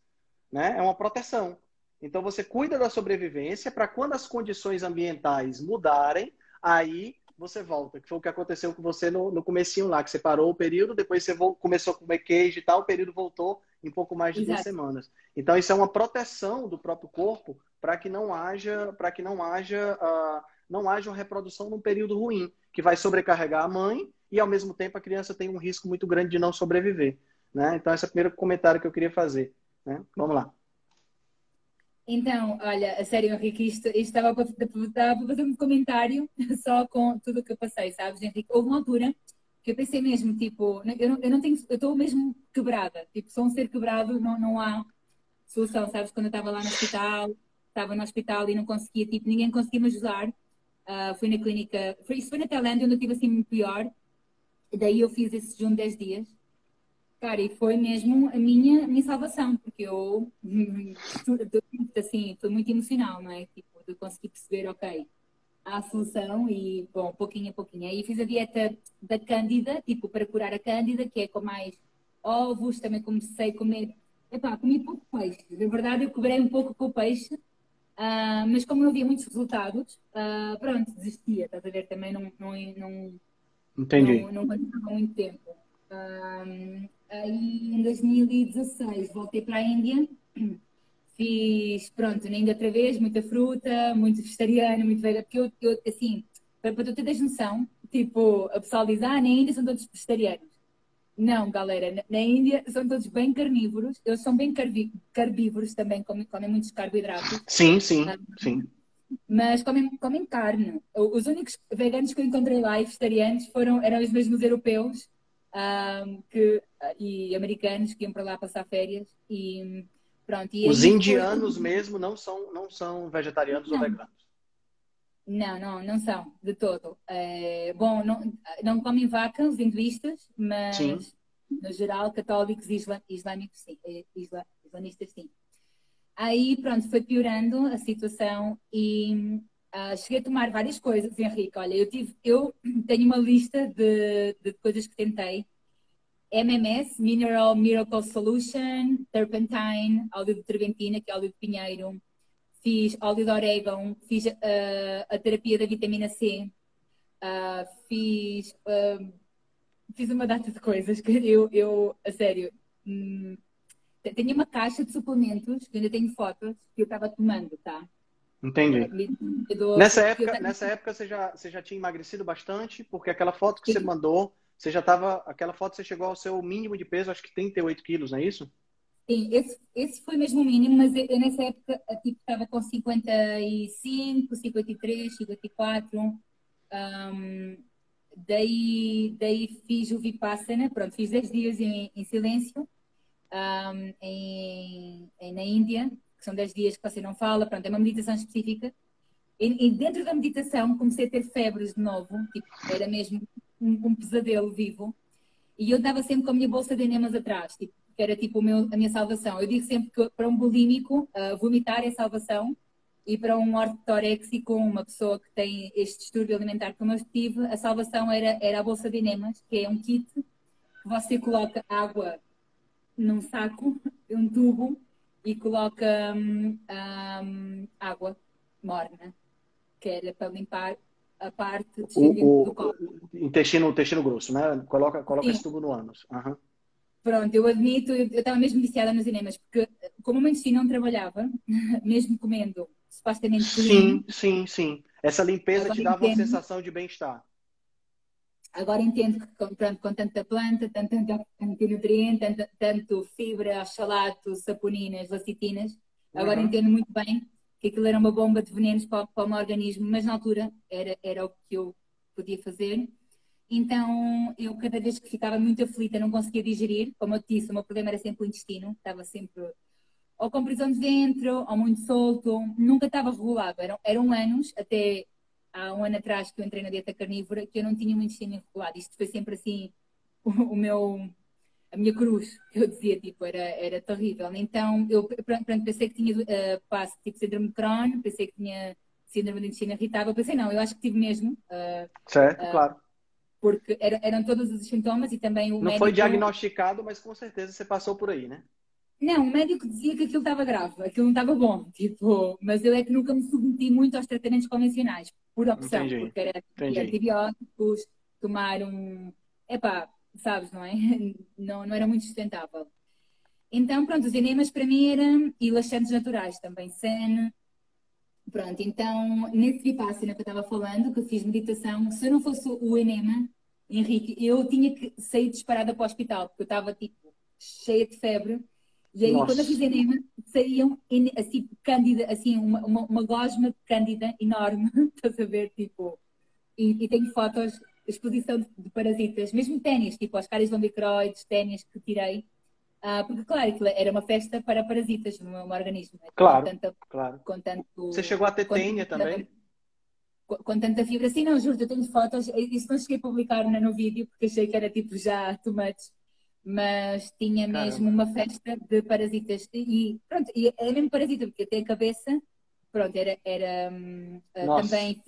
Né? É uma proteção. Então você cuida da sobrevivência para quando as condições ambientais mudarem, aí você volta. Que foi o que aconteceu com você no, no comecinho lá, que você parou o período, depois você começou a comer queijo e tal, o período voltou em pouco mais de Exato. duas semanas. Então isso é uma proteção do próprio corpo para que não haja, para que não haja uh, não haja uma reprodução num período ruim, que vai sobrecarregar a mãe e, ao mesmo tempo, a criança tem um risco muito grande de não sobreviver. Né? Então, esse é o primeiro comentário que eu queria fazer. Né? Vamos lá. Então, olha, a sério, Henrique, isto, isto estava para, fazer um comentário (laughs) só com tudo o que eu passei, sabes, Henrique? Houve uma altura que eu pensei mesmo, tipo, eu não, eu não tenho, eu estou mesmo quebrada, tipo, só um ser quebrado não, não há solução, sabes? Quando eu estava lá no hospital, estava no hospital e não conseguia, tipo, ninguém conseguia me ajudar, Uh, fui na clínica, foi, isso foi na Tailândia, onde eu estive assim pior. E daí eu fiz esse jejum de 10 dias. Cara, e foi mesmo a minha, a minha salvação, porque eu, (laughs) assim, foi muito emocional, não é? Tipo, de conseguir perceber, ok, há a solução e, bom, pouquinho a pouquinho. Aí fiz a dieta da Cândida, tipo, para curar a Cândida, que é com mais ovos, também comecei a comer, epá, comi pouco peixe. Na verdade, eu cobrei um pouco com o peixe, Uh, mas como não havia muitos resultados, uh, pronto, desistia, estás a ver? Também não, não, não, Entendi. não, não continuava muito tempo. Aí em 2016 voltei para a Índia, fiz, pronto, na Índia outra vez, muita fruta, muito vegetariano, muito vegano, porque eu, eu assim, para, para tu teres noção, tipo, a pessoa diz, ah, na Índia são todos vegetarianos. Não, galera, na Índia são todos bem carnívoros, eles são bem carbívoros também, comem, comem muitos carboidratos. Sim, sim, ah, sim. Mas comem, comem carne. Os únicos veganos que eu encontrei lá e vegetarianos foram, eram os mesmos europeus um, que, e americanos que iam para lá passar férias. E, pronto, e os indianos foi... mesmo não são, não são vegetarianos não. ou veganos? Não, não, não são, de todo. É, bom, não, não comem vaca os hinduístas, mas sim. no geral católicos e islâmicos sim, eh, isla, islamistas sim. Aí pronto, foi piorando a situação e uh, cheguei a tomar várias coisas, Henrique. Olha, eu tive, eu (clears throat) tenho uma lista de, de coisas que tentei. MMS, Mineral Miracle Solution, Turpentine, óleo de terpentina, que é óleo de pinheiro, fiz óleo de orégano, fiz uh, a terapia da vitamina C, uh, fiz, fiz uma data de coisas que eu, eu a sério, hum, tenho uma caixa de suplementos, que ainda tenho fotos, que eu estava tomando, tá? Entendi. nessa época, nessa época você já, você já tinha emagrecido bastante, porque aquela foto que Sim. você mandou, você já estava, aquela foto você chegou ao seu mínimo de peso, acho que 38 quilos, não é isso? Sim, esse, esse foi mesmo o mínimo, mas eu, eu nessa época tipo, estava com 55, 53, 54. Um, daí, daí fiz o Vipassana, pronto, fiz 10 dias em, em silêncio um, em, em, na Índia, que são 10 dias que você não fala, pronto, é uma meditação específica. E, e dentro da meditação comecei a ter febres de novo, tipo, era mesmo um, um pesadelo vivo. E eu dava sempre com a minha bolsa de enemas atrás, tipo, que era tipo meu, a minha salvação. Eu digo sempre que para um bulímico, uh, vomitar é salvação, e para um ortoréxico, uma pessoa que tem este distúrbio alimentar como eu tive, a salvação era, era a bolsa de enemas, que é um kit que você coloca água num saco, um tubo, e coloca um, um, água morna, que era para limpar a parte o, o, do copo. Intestino, intestino grosso, né? Coloca, coloca esse tubo no ânus. Uhum. Pronto, eu admito, eu estava mesmo viciada nos enemas, porque como o meu intestino não trabalhava, (laughs) mesmo comendo supostamente clean, Sim, sim, sim. Essa limpeza te dava uma sensação de bem-estar. Agora entendo que com, pronto, com tanta planta, tanto, tanto antinutriente, tanto, tanto fibra, oxalato, saponinas, lecitinas, agora uhum. entendo muito bem que aquilo era uma bomba de venenos para, para o meu organismo, mas na altura era, era o que eu podia fazer então, eu cada vez que ficava muito aflita, não conseguia digerir. Como eu te disse, o meu problema era sempre o intestino. Estava sempre ou com prisão de ventre, ou muito solto. Nunca estava regulado. Eram, eram anos, até há um ano atrás que eu entrei na dieta carnívora, que eu não tinha um intestino regulado. Isto foi sempre assim, (laughs) o, o meu... A minha cruz, que eu dizia, tipo, era, era terrível. Então, eu pronto, pensei que tinha uh, passo, tipo, síndrome de Crohn, pensei que tinha síndrome de intestino irritável. Pensei, não, eu acho que tive mesmo. Uh, certo, uh, claro porque eram todos os sintomas e também o Não médico... foi diagnosticado, mas com certeza você passou por aí, né? Não, o médico dizia que aquilo estava grave, aquilo não estava bom, tipo, mas eu é que nunca me submeti muito aos tratamentos convencionais, por opção, Entendi. porque era Entendi. antibióticos, tomar um... Epá, sabes, não é? (laughs) Não, não era muito sustentável. Então, pronto, os enemas para mim eram e laxantes naturais também, sen, Pronto, então, nesse Vipassana que eu estava falando, que eu fiz meditação, se eu não fosse o enema, Henrique, eu tinha que sair disparada para o hospital, porque eu estava, tipo, cheia de febre. E aí, Nossa. quando eu fiz enema, saíam, assim, cândida, assim, uma, uma, uma gosma cândida enorme, (laughs) estás a ver, tipo... E, e tenho fotos, exposição de, de parasitas, mesmo ténis, tipo, as caras de lomicroides, ténis que tirei, ah, porque, claro, era uma festa para parasitas no meu organismo. Né? Claro, com claro. Com tanto, Você chegou a ter tênia também? Com, com, tanta fibra. Sim, não, juro, eu tenho fotos. Isso não cheguei a publicar no vídeo, porque achei que era tipo já too much. Mas tinha Caramba. mesmo uma festa de parasitas. E pronto, e é mesmo parasita, porque até a cabeça, pronto, era, era um, também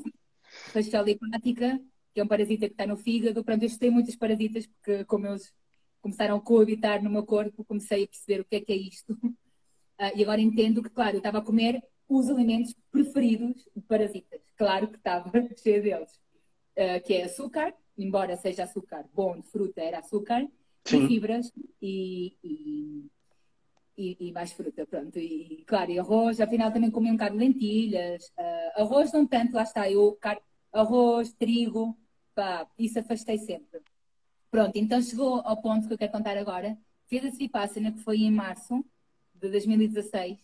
fasciola hepática, que é um parasita que está no fígado. Pronto, eu estudei muitos parasitas, porque como eles começaram a coabitar no meu corpo, comecei a perceber o que é que é isto. Uh, (laughs) e agora entendo que, claro, eu estava a comer os alimentos preferidos de parasitas. Claro que estava (laughs) cheio deles. Uh, que é açúcar, embora seja açúcar bom de fruta, era açúcar, Sim. fibras e, e, e, e, mais fruta, pronto. E, claro, e arroz, afinal também comi um bocado de lentilhas. Uh, arroz não tanto, lá está, eu, arroz, trigo, pá, isso afastei sempre. Pronto, então chegou ao ponto que eu quero contar agora. Fiz a Vipassana, que foi em março de 2016.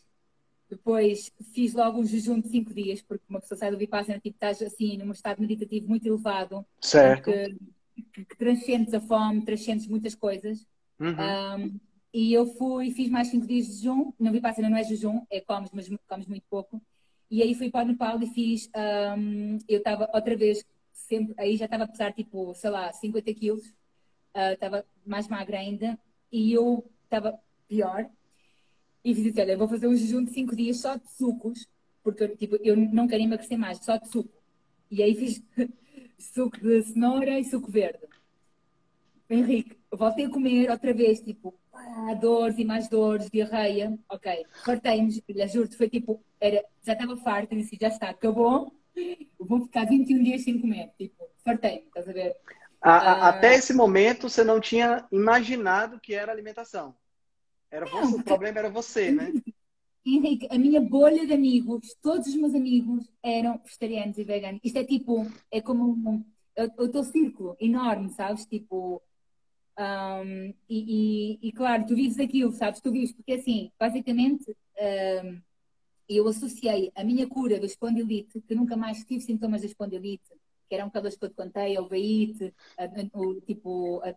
Depois fiz logo um jejum de 5 dias, porque uma pessoa sai do Vipassana, tipo, estás assim, num estado meditativo muito elevado. Certo. Que, que, que transcendes a fome, transcendes muitas coisas. Uhum. Um, e eu fui, fiz mais 5 dias de jejum. No Vipassana não é jejum, é comes, mas comes muito pouco. E aí fui para o Nepal e fiz, um, eu estava outra vez, sempre, aí já estava a pesar tipo, sei lá, 50 quilos estava uh, mais magra ainda e eu estava pior. E fiz assim: olha, vou fazer um jejum de 5 dias só de sucos, porque tipo, eu não quero emagrecer mais, só de suco. E aí fiz (laughs) suco de cenoura e suco verde. Henrique, voltei a comer outra vez, tipo, ah, dores e mais dores, diarreia. Ok, fartei-me, juro-te, foi tipo, era, já estava farta, disse, já está, acabou, vou ficar 21 dias sem comer. Tipo, fartei-me, estás a ver? A, a, até esse momento você não tinha imaginado que era alimentação. Era não, você, o problema era você, né? (laughs) Henrique, a minha bolha de amigos, todos os meus amigos eram vegetarianos e veganos. Isto é tipo, é como um, o teu círculo enorme, sabes? Tipo, Um, e, e, e, claro, tu vives aquilo, sabes? Tu vives, porque assim, basicamente, um, eu associei a minha cura da espondilite, que nunca mais tive sintomas da espondilite, que eram aquelas que eu te contei, a o, tipo, a,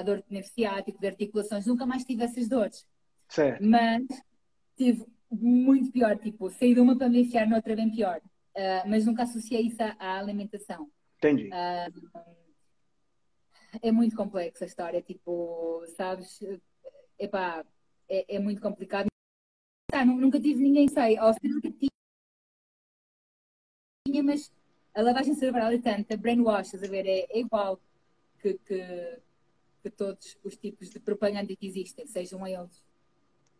a dor de nervo ciático, de articulações, nunca mais tive essas dores. Certo. Mas tive muito pior, tipo, saí de uma para me enfiar noutra bem pior. Uh, mas nunca associei isso à, à alimentação. Entendi. Uh, é muito complexa a história, tipo, sabes? Epá, é, é muito complicado. Tá, nunca tive ninguém, sei, ou seja, nunca tinha, mas a lavagem cerebral é tanta, brainwash, a ver, é, é igual que, que, que, todos os tipos de propaganda que existem, sejam eles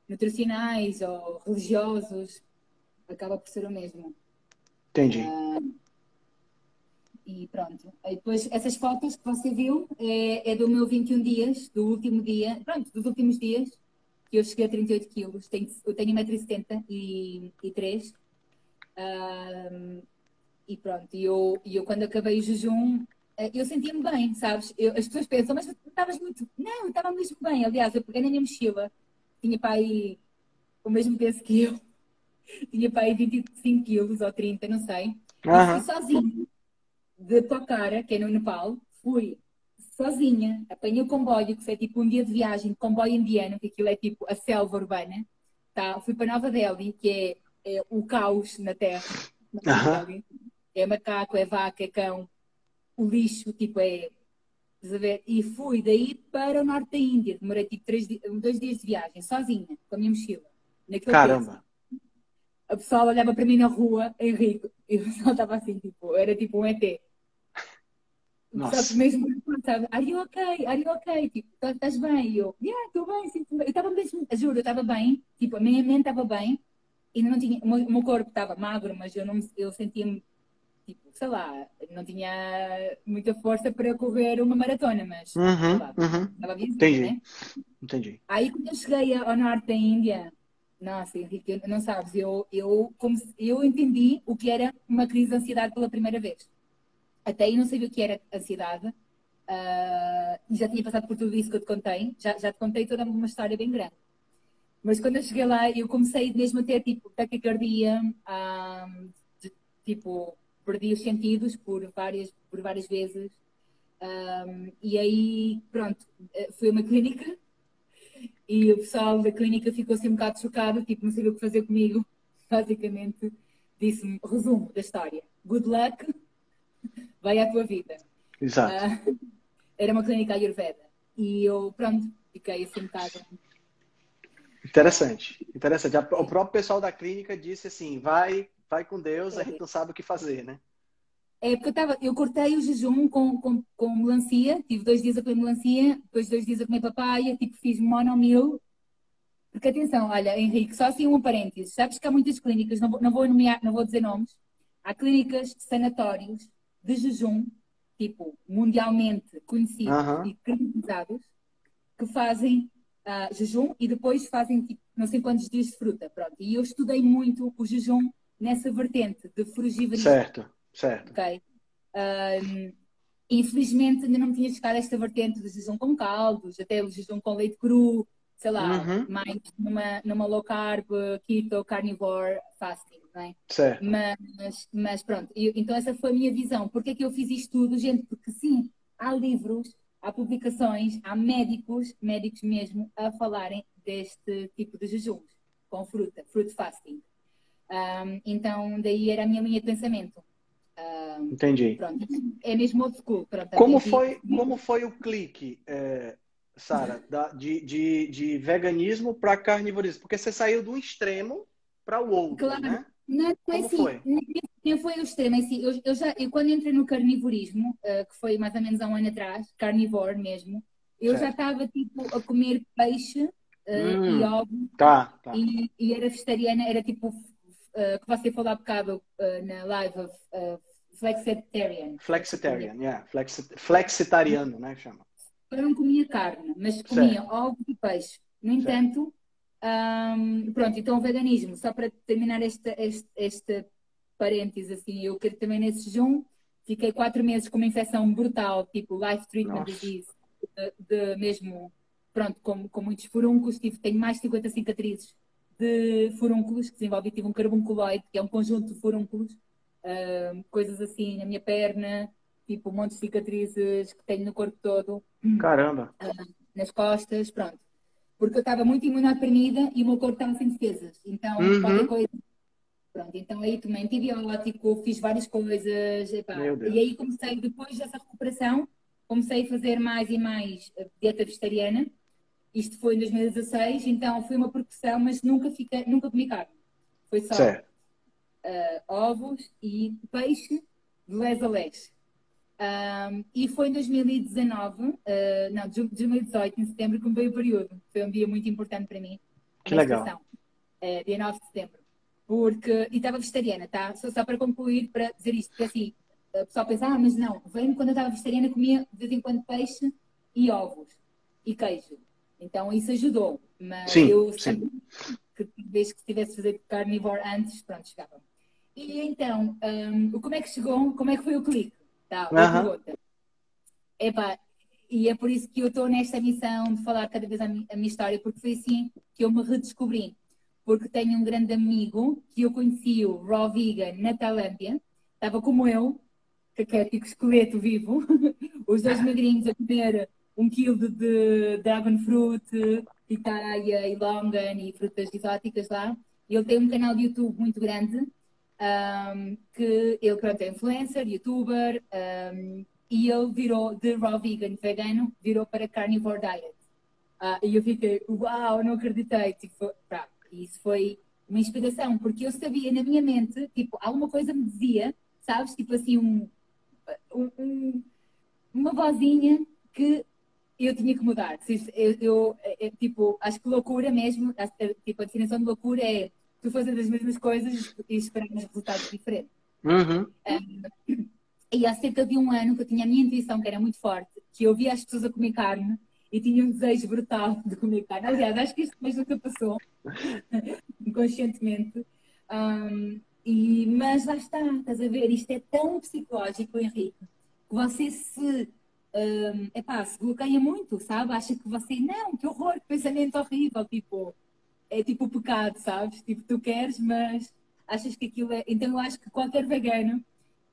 nutricionais ou religiosos, acaba por ser o mesmo. Entendi. Uh, e pronto. E depois, essas fotos que você viu é, é, do meu 21 dias, do último dia, pronto, dos últimos dias, que eu cheguei a 38 quilos. Tenho, eu tenho 1,70m e, e 3 e pronto, e eu, eu quando acabei o jejum, eh, eu sentia-me bem, sabes? Eu, as pessoas pensam, mas estavas muito. Não, eu estava mesmo bem. Aliás, eu peguei na minha mochila, tinha para aí o mesmo peso que eu, tinha para aí 25 quilos ou 30, não sei. Uhum. fui sozinha, de Pokhara, que é no Nepal, fui sozinha, apanhei o comboio, que foi tipo um dia de viagem de comboio indiano, que aquilo é tipo a selva urbana. Tá? Fui para Nova Delhi, que é, é o caos na Terra. Na uhum é macaco, é vaca, é cão, o lixo, tipo, é. E fui daí para o norte da Índia. Demorei tipo três, dois dias de viagem, sozinha, com a minha mochila. Caramba! Peso. A pessoa olhava para mim na rua, Henrique, (laughs) e o pessoal estava assim, tipo, era tipo um ET. Nossa. Só que mesmo, sabe, are you okay? Are you okay? Tipo, tá, estás bem? E eu, yeah, estou bem, sim, Eu estava mesmo, juro, eu estava bem, tipo, a minha mente estava bem, ainda não tinha, o meu, o meu corpo estava magro, mas eu, não, eu sentia-me tipo, sei lá, não tinha muita força para correr uma maratona, mas uhum, lá, uhum. estava bem Entendi. Né? Entendi. Aí quando eu cheguei ao norte da Índia, nossa, Henrique, não sabes, eu, eu, como, eu entendi o que era uma crise de ansiedade pela primeira vez. Até aí não sabia o que era ansiedade. Uh, já tinha passado por tudo isso que eu te contei. Já, já te contei toda uma história bem grande. Mas quando eu cheguei lá, eu comecei mesmo a ter tipo taquicardia, uh, de, tipo perdi os sentidos por várias, por várias vezes. Um, e aí, pronto, eh, fui a uma clínica (laughs) e o pessoal da clínica ficou assim um bocado chocado, tipo, não sabia o que fazer comigo. (laughs) Basicamente, disse-me, resumo da história: good luck, (laughs) vai à tua vida. Exato. Uh, era uma clínica ayurveda. E eu, pronto, fiquei assim um bocado. Interessante, interessante. O próprio pessoal da clínica disse assim: vai vai com Deus, a gente não sabe o que fazer, né? É porque eu, tava, eu cortei o jejum com, com, com melancia, tive dois dias a comer melancia, depois dois dias a comer papaya, tipo fiz monomil. Porque atenção, olha, Henrique, só assim um parênteses. Sabes que há muitas clínicas, não vou, não vou nomear, não vou dizer nomes, há clínicas, sanatórios de jejum, tipo, mundialmente conhecidos uh -huh. e credibilizados, que fazem uh, jejum e depois fazem tipo, não sei quantos dias de fruta. Pronto. E eu estudei muito o jejum nessa vertente de frugivaria. Certo, certo. Ok. Um, infelizmente ainda não tinha chegado a esta vertente do jejum com caldos, até o jejum com leite cru, sei lá, uhum. mais numa, numa low carb, keto, carnivore fasting, não é? Certo. Mas, mas pronto, eu, então essa foi a minha visão. Porquê é que eu fiz isto tudo, gente? Porque sim, há livros, há publicações, há médicos, médicos mesmo, a falarem deste tipo de jejuns com fruta, fruit fasting. Um, então, daí era a minha linha de pensamento. Um, Entendi. Pronto, é mesmo old school. Pronto, como, foi, como foi o clique, é, Sara, de, de, de veganismo para carnivorismo? Porque você saiu de um extremo para o outro, claro. né? Não, foi assim, foi? não foi o extremo. Assim, eu, eu, já, eu quando entrei no carnivorismo, uh, que foi mais ou menos há um ano atrás, carnivore mesmo, eu certo. já estava tipo a comer peixe uh, hum, e ovo tá, tá. E, e, era vegetariana, era tipo uh, que você falou há bocado uh, na live, uh, flexitarian. Flexitarian, yeah. Flexit flexitariano, né? Chama. Eu não comia carne, mas comia certo. ovo e peixe. No entanto, um, pronto, então o veganismo, só para terminar este, este, este parênteses, assim, eu quero também nesse jejum, fiquei quatro meses com uma infecção brutal, tipo life treatment Nossa. disease, de mesmo, pronto, com, com muitos furúnculos, tive, tenho mais de 50 cicatrizes de furúnculos que desenvolvi, tive um carbunculoide, que é um conjunto de furúnculos, uh, coisas assim na minha perna, tipo um monte de cicatrizes que tenho no corpo todo. (clears throat) Caramba! Uh, nas costas, pronto. Porque eu estava muito imunoprimida e o meu corpo estava sem defesas. Então, uhum. qualquer coisa. Pronto, então aí tomei antibiótico, fiz várias coisas. E aí comecei, depois dessa recuperação, comecei a fazer mais e mais dieta vegetariana. Isto foi em 2016, então foi uma progressão, mas nunca, fiquei, nunca comi carne. Foi só uh, ovos e peixe de les a les. Um, e foi em 2019, uh, ah, não, 2018, em setembro, que me veio o período. Foi um dia muito importante para mim. Que legal. Uh, dia 9 de setembro. Porque, e estava vegetariana, tá? Só, só para concluir, para dizer isto, porque assim, o pessoal pensa, ah, mas não, vem quando eu estava vegetariana, comia de vez em quando peixe e ovos e queijo. Então isso ajudou. Mas sim, eu sempre que vez que tivesse fazer carnívoro antes, pronto, chegava. E então, um, como é que chegou, como é que foi o clique? Tá, outra Epá, e é por isso que eu estou nesta missão de falar cada vez a, mi a minha história, porque foi assim que eu me redescobri. Porque tenho um grande amigo que eu conheci, o Raw Vegan, na Tailândia, estava como eu, que tipo esqueleto vivo, (laughs) os dois magrinhos a comer um quilo de, de dragon fruit, pitaya e longan e frutas exóticas lá. Ele tem um canal de YouTube muito grande, um, que ele pronto, é influencer, youtuber, um, e ele virou de raw vegan, vegano, virou para carnivore diet. Uh, e eu fiquei, uau, não acreditei. Tipo, pá, isso foi uma inspiração, porque eu sabia na minha mente, tipo, alguma coisa me dizia, sabes, tipo assim, um, um, uma vozinha que eu tinha que mudar. Eu, eu, eu, é, tipo, acho que loucura mesmo, tipo, a definição de loucura é tu fazer as mesmas coisas e esperar resultados diferentes. Uhum. Um, e há cerca de um ano que eu tinha a minha intuição, que era muito forte, que eu via as pessoas a comer carne e tinha um desejo brutal de comer carne. Aliás, acho que isto mesmo que passou, (laughs) inconscientemente. Um, e, mas lá está, estás a ver? Isto é tão psicológico, Henrique, que você se um, epá, se bloqueia muito, sabe? Acha que você, não, que horror, que pensamento horrível, tipo, é tipo pecado, sabes? Tipo, tu queres, mas achas que aquilo é. Então eu acho que qualquer vegano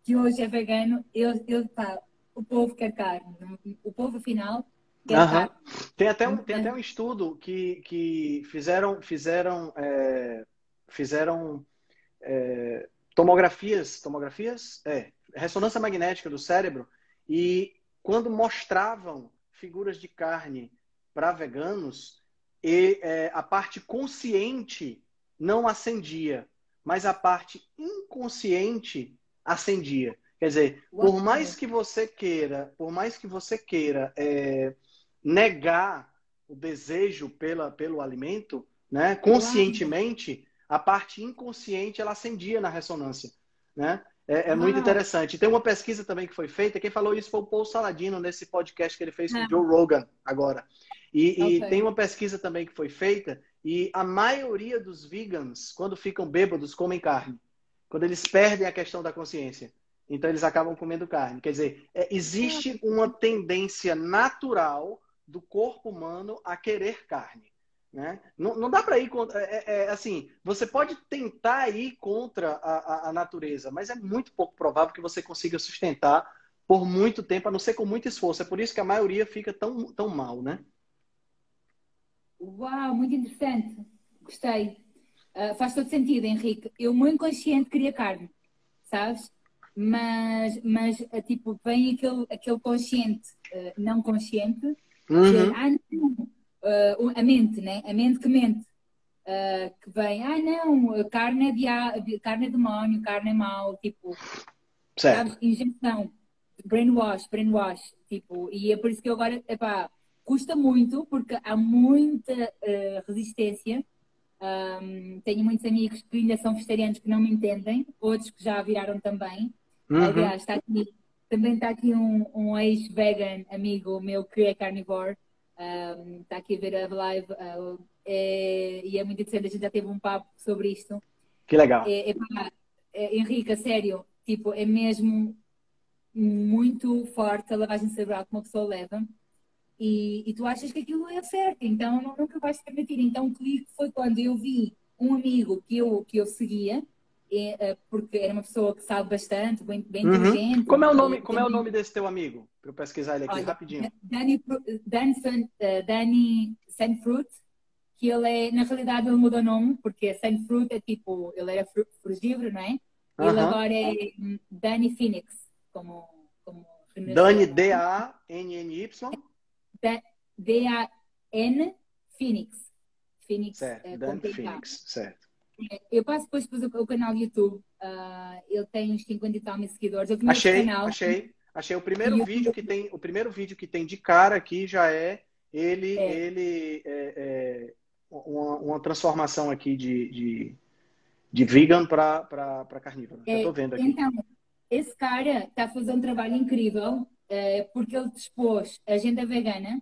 que hoje é vegano, eu pá, o povo quer carne. O povo, afinal, quer uhum. carne. Tem até um, tem até um estudo que, que fizeram, fizeram, é, fizeram é, tomografias, tomografias? É, ressonância magnética do cérebro e quando mostravam figuras de carne para veganos, e é, a parte consciente não acendia, mas a parte inconsciente acendia. Quer dizer, por mais que você queira, por mais que você queira é, negar o desejo pela, pelo alimento, né, conscientemente, a parte inconsciente ela acendia na ressonância, né? É, é muito interessante. Tem uma pesquisa também que foi feita, quem falou isso foi o Paul Saladino, nesse podcast que ele fez com o é. Joe Rogan agora. E, e, tem uma pesquisa também que foi feita, e a maioria dos vegans, quando ficam bêbados, comem carne. Quando eles perdem a questão da consciência. Então eles acabam comendo carne. Quer dizer, é, existe uma tendência natural do corpo humano a querer carne. Né? Não, não dá para ir contra. É, é, é, assim, você pode tentar ir contra a, a, a, natureza, mas é muito pouco provável que você consiga sustentar por muito tempo, a não ser com muito esforço. É por isso que a maioria fica tão, tão mal, né? Uau, muito interessante. Gostei. Uh, faz todo sentido, Henrique. Eu, muito inconsciente, queria carne, sabes? Mas, mas uh, tipo, vem aquele, aquele consciente, uh, não consciente, uhum. que, ah, não, uh, a mente, né? A mente que mente. Uh, que vem, ah não, carne é, dia, carne é demónio, carne é mau, tipo, certo. Sabes? injeção, brainwash, brainwash, tipo, e é por isso que eu agora, epá, custa muito, porque há muita uh, resistência, um, tenho muitos amigos que ainda são vegetarianos que não me entendem, outros que já viraram também, uhum. aliás, está aqui, também está aqui um, um ex-vegan amigo meu que é carnivore, um, está aqui a ver a live uh, é, e é muito interessante. A gente já teve um papo sobre isto. Que legal. É, é, é, Henrique, sério, tipo, é mesmo muito forte a lavagem cerebral que uma pessoa leva. e, e tu achas que aquilo é certo, então nunca vais te permitir. Então o clique foi quando eu vi um amigo que eu, que eu seguia, é, porque era uma pessoa que sabe bastante, bem, bem uhum. inteligente. Como é o nome, como é o nome desse teu amigo? Para eu pesquisar ele aqui Olha, rapidinho. Uh, Dani Sandfruit, que ele é, na realidade ele mudou o nome, porque Sandfruit é tipo, ele era frugívoro, não é? Ele uhum. agora é hum, Dani Phoenix, como, como Dani D-A-N-N-Y? D-A-N Phoenix. Phoenix. Certo, é, Dani Phoenix, certo. Eu passo depois, o, canal YouTube. Uh, ele tem uns 50 e tal mil seguidores. Eu achei, canal. achei. Achei o primeiro vídeo que tem, o primeiro vídeo que tem de cara aqui já é ele, é. ele é, é uma, uma, transformação aqui de, de, de vegan para carnívoro. É, Estou vendo aqui. Então, esse cara está fazendo um trabalho incrível é, porque ele dispôs a agenda vegana.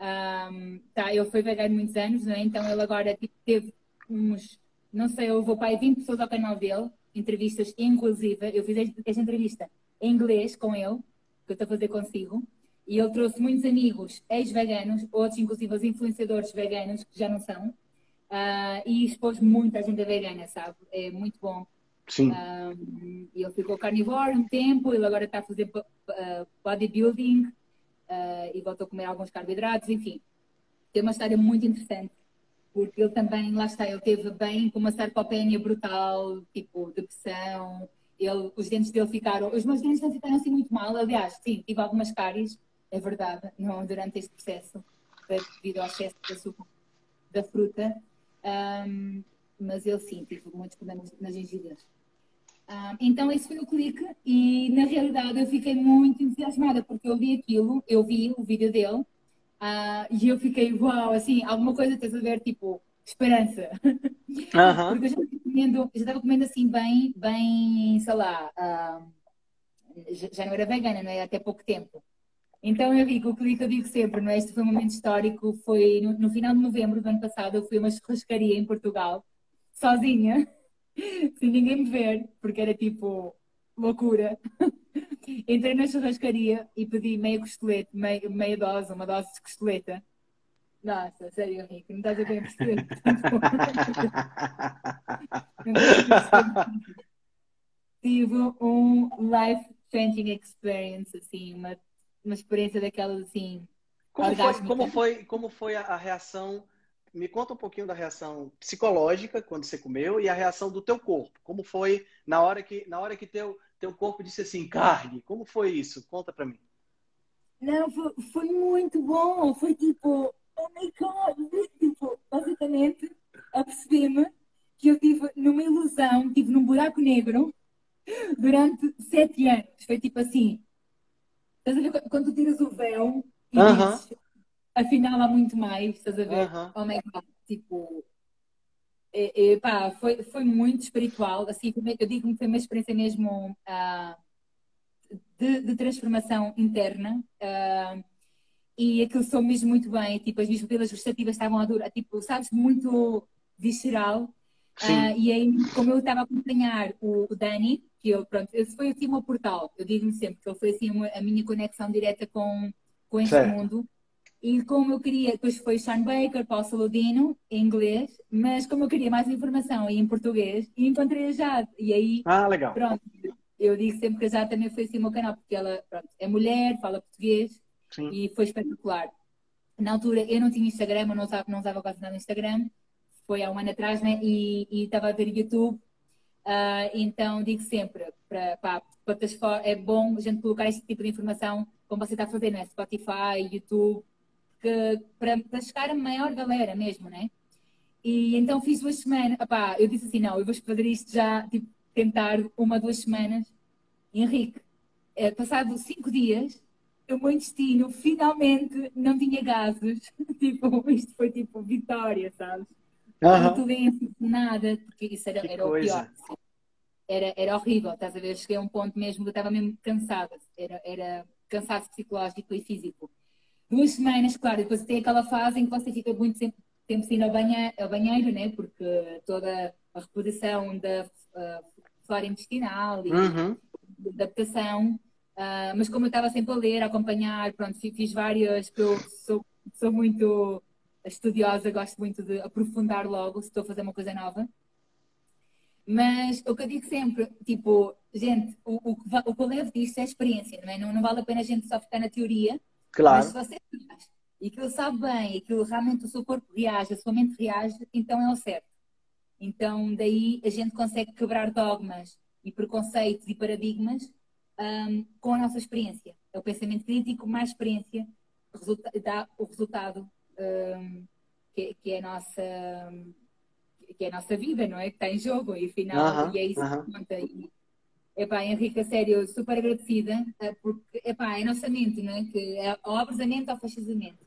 Um, tá, ele foi vegano muitos anos, né? então ele agora tipo, teve uns não sei, eu vou para aí 20 pessoas ao canal dele, entrevistas inclusive. Eu fiz esta entrevista em inglês com ele, que eu estou a fazer consigo. E ele trouxe muitos amigos ex-veganos, outros, inclusive, os influenciadores veganos, que já não são. Uh, e expôs muita gente vegana, sabe? É muito bom. Sim. Um, ele ficou carnívoro um tempo, ele agora está a fazer uh, bodybuilding uh, e voltou a comer alguns carboidratos, enfim. Tem uma história muito interessante porque ele também, lá está, ele teve bem com uma sarcopenia brutal, tipo depressão, ele, os dentes dele ficaram, os meus dentes não ficaram assim muito mal, aliás, sim, tive algumas cáries, é verdade, não, durante este processo, devido ao excesso de açúcar da fruta, um, mas ele sim, tive muitos problemas nas gengivas. Um, então esse foi o clique e na realidade eu fiquei muito entusiasmada porque eu vi aquilo, eu vi o vídeo dele Uh, e eu fiquei, uau, assim, alguma coisa tens a ver, tipo, esperança. Uhum. Porque eu já estava comendo, já estava comendo assim, bem, bem, sei lá, uh, já não era vegana, não é? Até pouco tempo. Então eu digo, o que eu digo sempre, não é? Este foi um momento histórico, foi no, no final de novembro do ano passado, eu fui a uma churrascaria em Portugal, sozinha, (laughs) sem ninguém me ver, porque era tipo, loucura. Entrei na churrascaria e pedi meia costeleta, meia, meia dose, uma dose de costeleta. Nossa, sério, Henrique, não estás a bem perceber. (laughs) Tive um life-changing experience, assim, uma, uma experiência daquelas assim. Como foi, como foi, como foi a, a reação? Me conta um pouquinho da reação psicológica quando você comeu e a reação do teu corpo. Como foi na hora que, na hora que teu, teu corpo disse assim, carne. Como foi isso? Conta para mim. Não, foi, foi, muito bom. Foi tipo, oh my God. Tipo, basicamente, apercebi-me que eu tive numa ilusão, tive num buraco negro durante sete anos. Foi tipo assim. Estás a ver quando tu tiras o véu e uh -huh. dizes, afinal há muito mais, estás a ver? Uh -huh. Oh my God. Tipo, e, e, pá, foi, foi muito espiritual. Assim, eu digo que foi uma experiência mesmo uh, de, de, transformação interna. Uh, e aquilo sou mesmo muito bem. Tipo, as minhas pupilas gustativas estavam a durar, tipo, sabes, muito visceral. Uh, e aí, como eu estava a acompanhar o, o Dani, que eu, pronto, esse foi assim o meu portal. Eu digo-me sempre que ele foi assim a minha conexão direta com, com este certo. mundo. E como eu queria, depois foi Sean Baker, Paul Saludino, em inglês, mas como eu queria mais informação em português, encontrei a Jade. E aí, ah, legal. pronto, eu digo sempre que a Jade também foi assim o meu canal, porque ela pronto, é mulher, fala português Sim. e foi espetacular. Na altura eu não tinha Instagram, eu não usava, não usava quase nada no Instagram, foi há um ano atrás, né? E, estava a ver YouTube. Uh, então digo sempre para, para é bom a gente colocar este tipo de informação como você está a fazer, né? Spotify, YouTube que, para, para chegar a maior galera mesmo, né? E então fiz duas semanas, opá, eu disse assim, não, eu vou fazer isto já, tipo, tentar uma, duas semanas. Henrique, é, passado cinco dias, o meu intestino finalmente não tinha gases. (laughs) tipo, isto foi tipo vitória, sabes? Uhum. Não doença, nada, porque isso era, era o pior. Era, era horrível, estás a ver? Cheguei a um ponto mesmo que eu estava mesmo cansada. Era, era cansaço psicológico e físico duas semanas, claro, depois tem aquela fase em que você fica muito tempo, tempo sem ir ao, banha, ao banheiro, né? Porque toda a reposição da uh, flora intestinal e uhum. adaptação Uh, mas como eu estava sempre a ler, a acompanhar, pronto, fiz várias, eu sou, sou muito estudiosa, gosto muito de aprofundar logo se estou a fazer uma coisa nova. Mas o que eu digo sempre, tipo, gente, o, o, o que eu levo disto é experiência, não é? Não, não vale a pena a gente só ficar na teoria. Claro. Mas se você faz e aquilo sabe bem, e aquilo realmente o seu corpo reage, a sua mente reage, então é o certo. Então, daí a gente consegue quebrar dogmas e preconceitos e paradigmas um, com a nossa experiência. É o pensamento crítico mais experiência resulta, dá o resultado um, que, que, é a nossa que é a nossa vida, não é? Que está em jogo e afinal, uh -huh, e é isso uh -huh. que conta. E, epá, Henrique, a sério, super agradecida, eh, porque epá, é nossa mente, não é? Que é ou abrasamento ou fascisamento.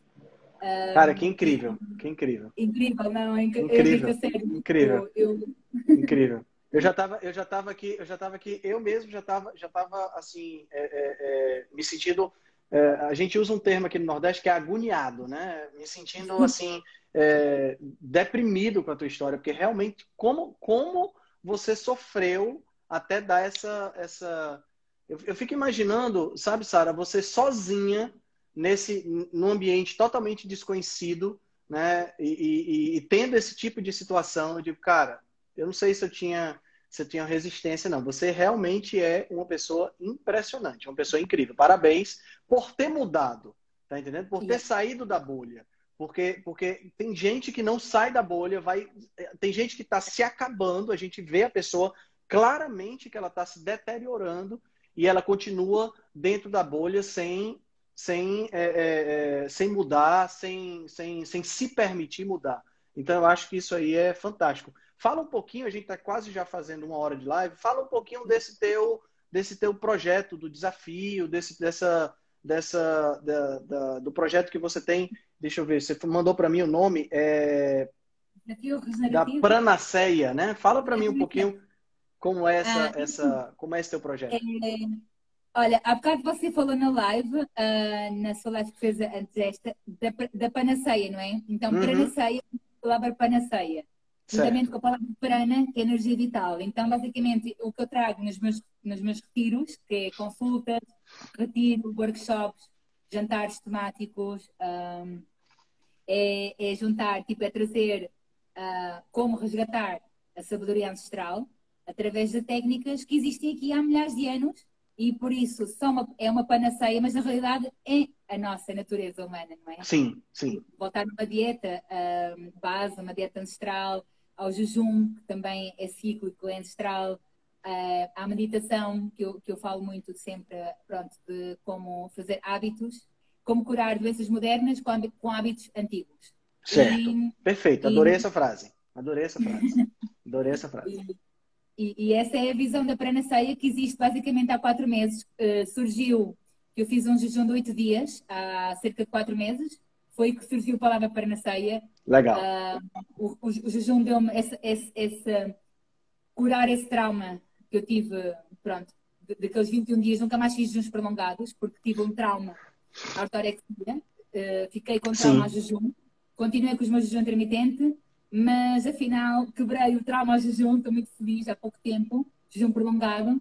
Um, Cara, que incrível, que incrível. Incrível, não, é incrível. Henrique, sério, incrível. Eu, eu... Incrível. Eu já estava, eu já tava aqui, eu já estava aqui, eu mesmo já estava, já tava assim, é, é, é, me sentindo. É, a gente usa um termo aqui no Nordeste que é agoniado, né? Me sentindo assim é, deprimido com a tua história, porque realmente como como você sofreu até dar essa essa. Eu, eu fico imaginando, sabe, Sara, você sozinha nesse num ambiente totalmente desconhecido, né? E, e, e tendo esse tipo de situação, eu digo, cara eu não sei se eu tinha se eu tinha resistência, não. Você realmente é uma pessoa impressionante, uma pessoa incrível. Parabéns por ter mudado, tá entendendo? Por ter saído da bolha. Porque, porque tem gente que não sai da bolha, vai. Tem gente que está se acabando, a gente vê a pessoa claramente que ela está se deteriorando e ela continua dentro da bolha sem, sem, é, é, é, sem mudar, sem, sem, sem se permitir mudar. Então eu acho que isso aí é fantástico. Fala um pouquinho, a gente está quase já fazendo uma hora de live. Fala um pouquinho desse teu, desse teu projeto, do desafio, desse, dessa, dessa, da, da, do projeto que você tem. Deixa eu ver, você mandou para mim o nome. É, da Pranaceia, né? Fala para mim um pouquinho como é essa, ah, essa, como é esse teu projeto. É, olha, há bocado você falou na live, uh, na sua live que fez antes desta, da, da panaceia, não é? Então, uhum. panaceia, a palavra panaceia juntamente com a palavra prana, que é energia vital. Então, basicamente, o que eu trago nos meus, nos meus retiros, que é consultas, retiro, workshops, jantares temáticos, um, é, é, juntar, tipo, é trazer uh, como resgatar a sabedoria ancestral através de técnicas que existem aqui há milhares de anos e por isso uma, é uma panaceia, mas na realidade é a nossa natureza humana, não é? Sim, sim. Voltar numa dieta uh, base, uma dieta ancestral, ao jejum, que também é cíclico, é ancestral, uh, à meditação, que eu, que eu falo muito sempre, pronto, de como fazer hábitos, como curar doenças modernas com, com hábitos antigos. Certo, e, perfeito, adorei e... essa frase, adorei essa frase, adorei essa frase. (laughs) E, e, essa é a visão da Pranaceia que existe basicamente há quatro meses. Uh, surgiu, eu fiz um jejum de oito dias, há cerca de quatro meses, foi que surgiu a palavra Paranaceia. Legal. Uh, o, o, o, jejum deu-me esse, esse, esse, curar esse trauma que eu tive, pronto, daqueles 21 dias, nunca mais fiz jejuns prolongados, porque tive um trauma à ortorexia, uh, fiquei com trauma Sim. ao jejum, continuei com os meus jejum intermitente, mas afinal quebrei o trauma ao jejum, estou muito feliz há pouco tempo, jejum prolongado,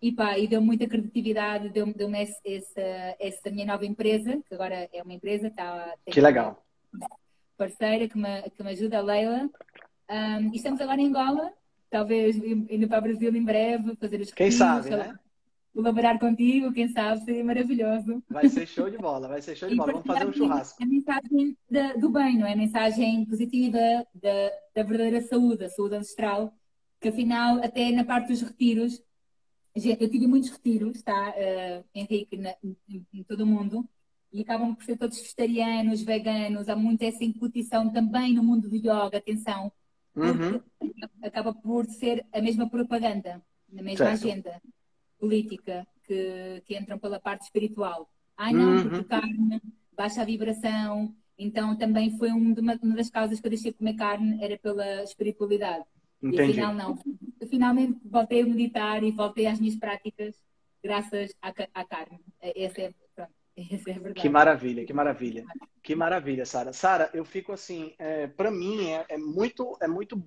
e pá, e deu muita criatividade, deu-me deu essa, essa minha nova empresa, que agora é uma empresa, tá, que legal. Parceira que me, que me ajuda, a Leila. Um, e estamos agora em Angola, talvez indo para o Brasil em breve, fazer os Quem sabe, né? Colaborar contigo, quem sabe, seria maravilhoso. Vai ser show de bola, vai ser show de bola. Vamos fazer um churrasco. A mensagem da, do bem, não é? A mensagem positiva da, da verdadeira saúde, a saúde ancestral, que afinal, até na parte dos retiros, eu tive muitos retiros, tá, uh, Henrique, na, em, em, todo o mundo, e acabam por ser todos vegetarianos, veganos, há muita essa incutição também no mundo do yoga, atenção, uhum. acaba por ser a mesma propaganda, na mesma certo. agenda política que, que entram pela parte espiritual. Ai não, uhum. porque carne, baixa a vibração, então também foi uma, uma das causas que eu deixei de comer carne, era pela espiritualidade. Entendi. E afinal, não. Eu, finalmente voltei a meditar e voltei às minhas práticas graças à, à carne. Essa é, pronto, (laughs) essa é a verdade. Que maravilha, que maravilha. Que maravilha, Sara. Sara, eu fico assim, é, para mim é, é, muito, é muito,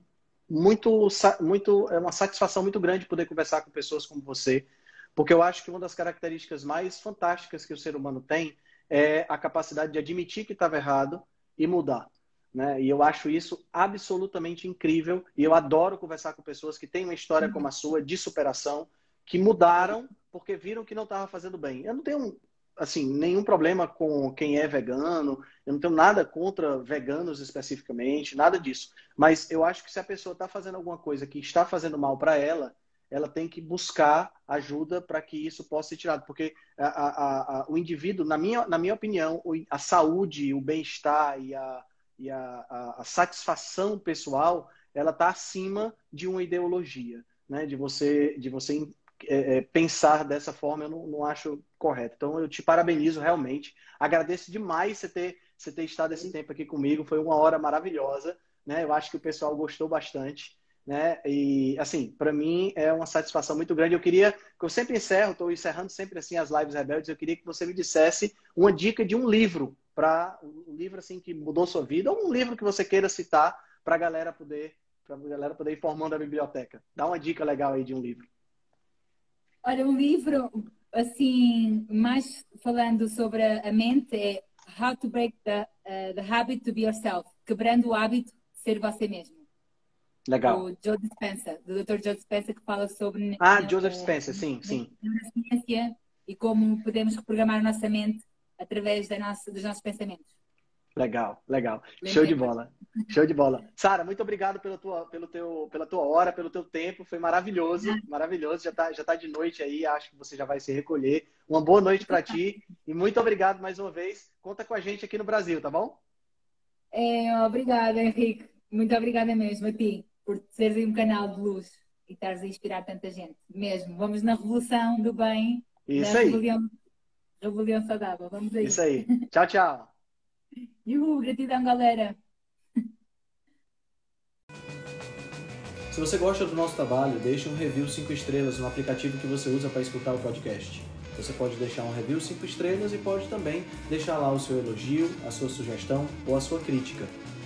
muito, muito, é uma satisfação muito grande poder conversar com pessoas como você, Porque eu acho que uma das características mais fantásticas que o ser humano tem é a capacidade de admitir que estava errado e mudar. Né? E eu acho isso absolutamente incrível. E eu adoro conversar com pessoas que têm uma história como a sua de superação, que mudaram porque viram que não estava fazendo bem. Eu não tenho assim nenhum problema com quem é vegano. Eu não tenho nada contra veganos especificamente, nada disso. Mas eu acho que se a pessoa está fazendo alguma coisa que está fazendo mal para ela, ela tem que buscar ajuda para que isso possa ser tirado. Porque a, a, a, o indivíduo, na minha, na minha opinião, a saúde, o bem-estar e, a, e a, satisfação pessoal, ela está acima de uma ideologia. Né? De você, de você é, é, pensar dessa forma, eu não, não acho correto. Então, eu te parabenizo realmente. Agradeço demais você ter, você ter estado esse tempo aqui comigo. Foi uma hora maravilhosa. Né? Eu acho que o pessoal gostou bastante né? E assim, para mim é uma satisfação muito grande. Eu queria que eu sempre encerro, estou encerrando sempre assim as lives rebeldes. Eu queria que você me dissesse uma dica de um livro para um livro assim que mudou sua vida ou um livro que você queira citar para a galera poder para a galera poder ir formando a biblioteca. Dá uma dica legal aí de um livro. Olha, um livro assim mais falando sobre a mente é How to Break the, uh, the Habit to Be Yourself, quebrando o hábito de ser você mesmo. Legal. O Joe Dispenza, do Dr. Joe Dispenza, que fala sobre. Ah, Joseph Spencer, sim, sim. Neurociência e como podemos reprogramar a nossa mente através da nossa, dos nossos pensamentos. Legal, legal. Show de bola. Show de bola. Sara, muito obrigado pela tua, pelo teu, pela tua hora, pelo teu tempo. Foi maravilhoso, maravilhoso. Já tá, já tá de noite aí, acho que você já vai se recolher. Uma boa noite para ti (laughs) e muito obrigado mais uma vez. Conta com a gente aqui no Brasil, tá bom? É, obrigada, Henrique. Muito obrigada mesmo a ti por seres um canal de luz e estares a inspirar tanta gente. Mesmo, vamos na revolução do bem, Isso aí. Rebelião, rebelião saudável. Vamos aí. Isso aí. Tchau, tchau. (laughs) Uhul, gratidão, galera. Se você gosta do nosso trabalho, deixe um review 5 estrelas no aplicativo que você usa para escutar o podcast. Você pode deixar um review 5 estrelas e pode também deixar lá o seu elogio, a sua sugestão ou a sua crítica.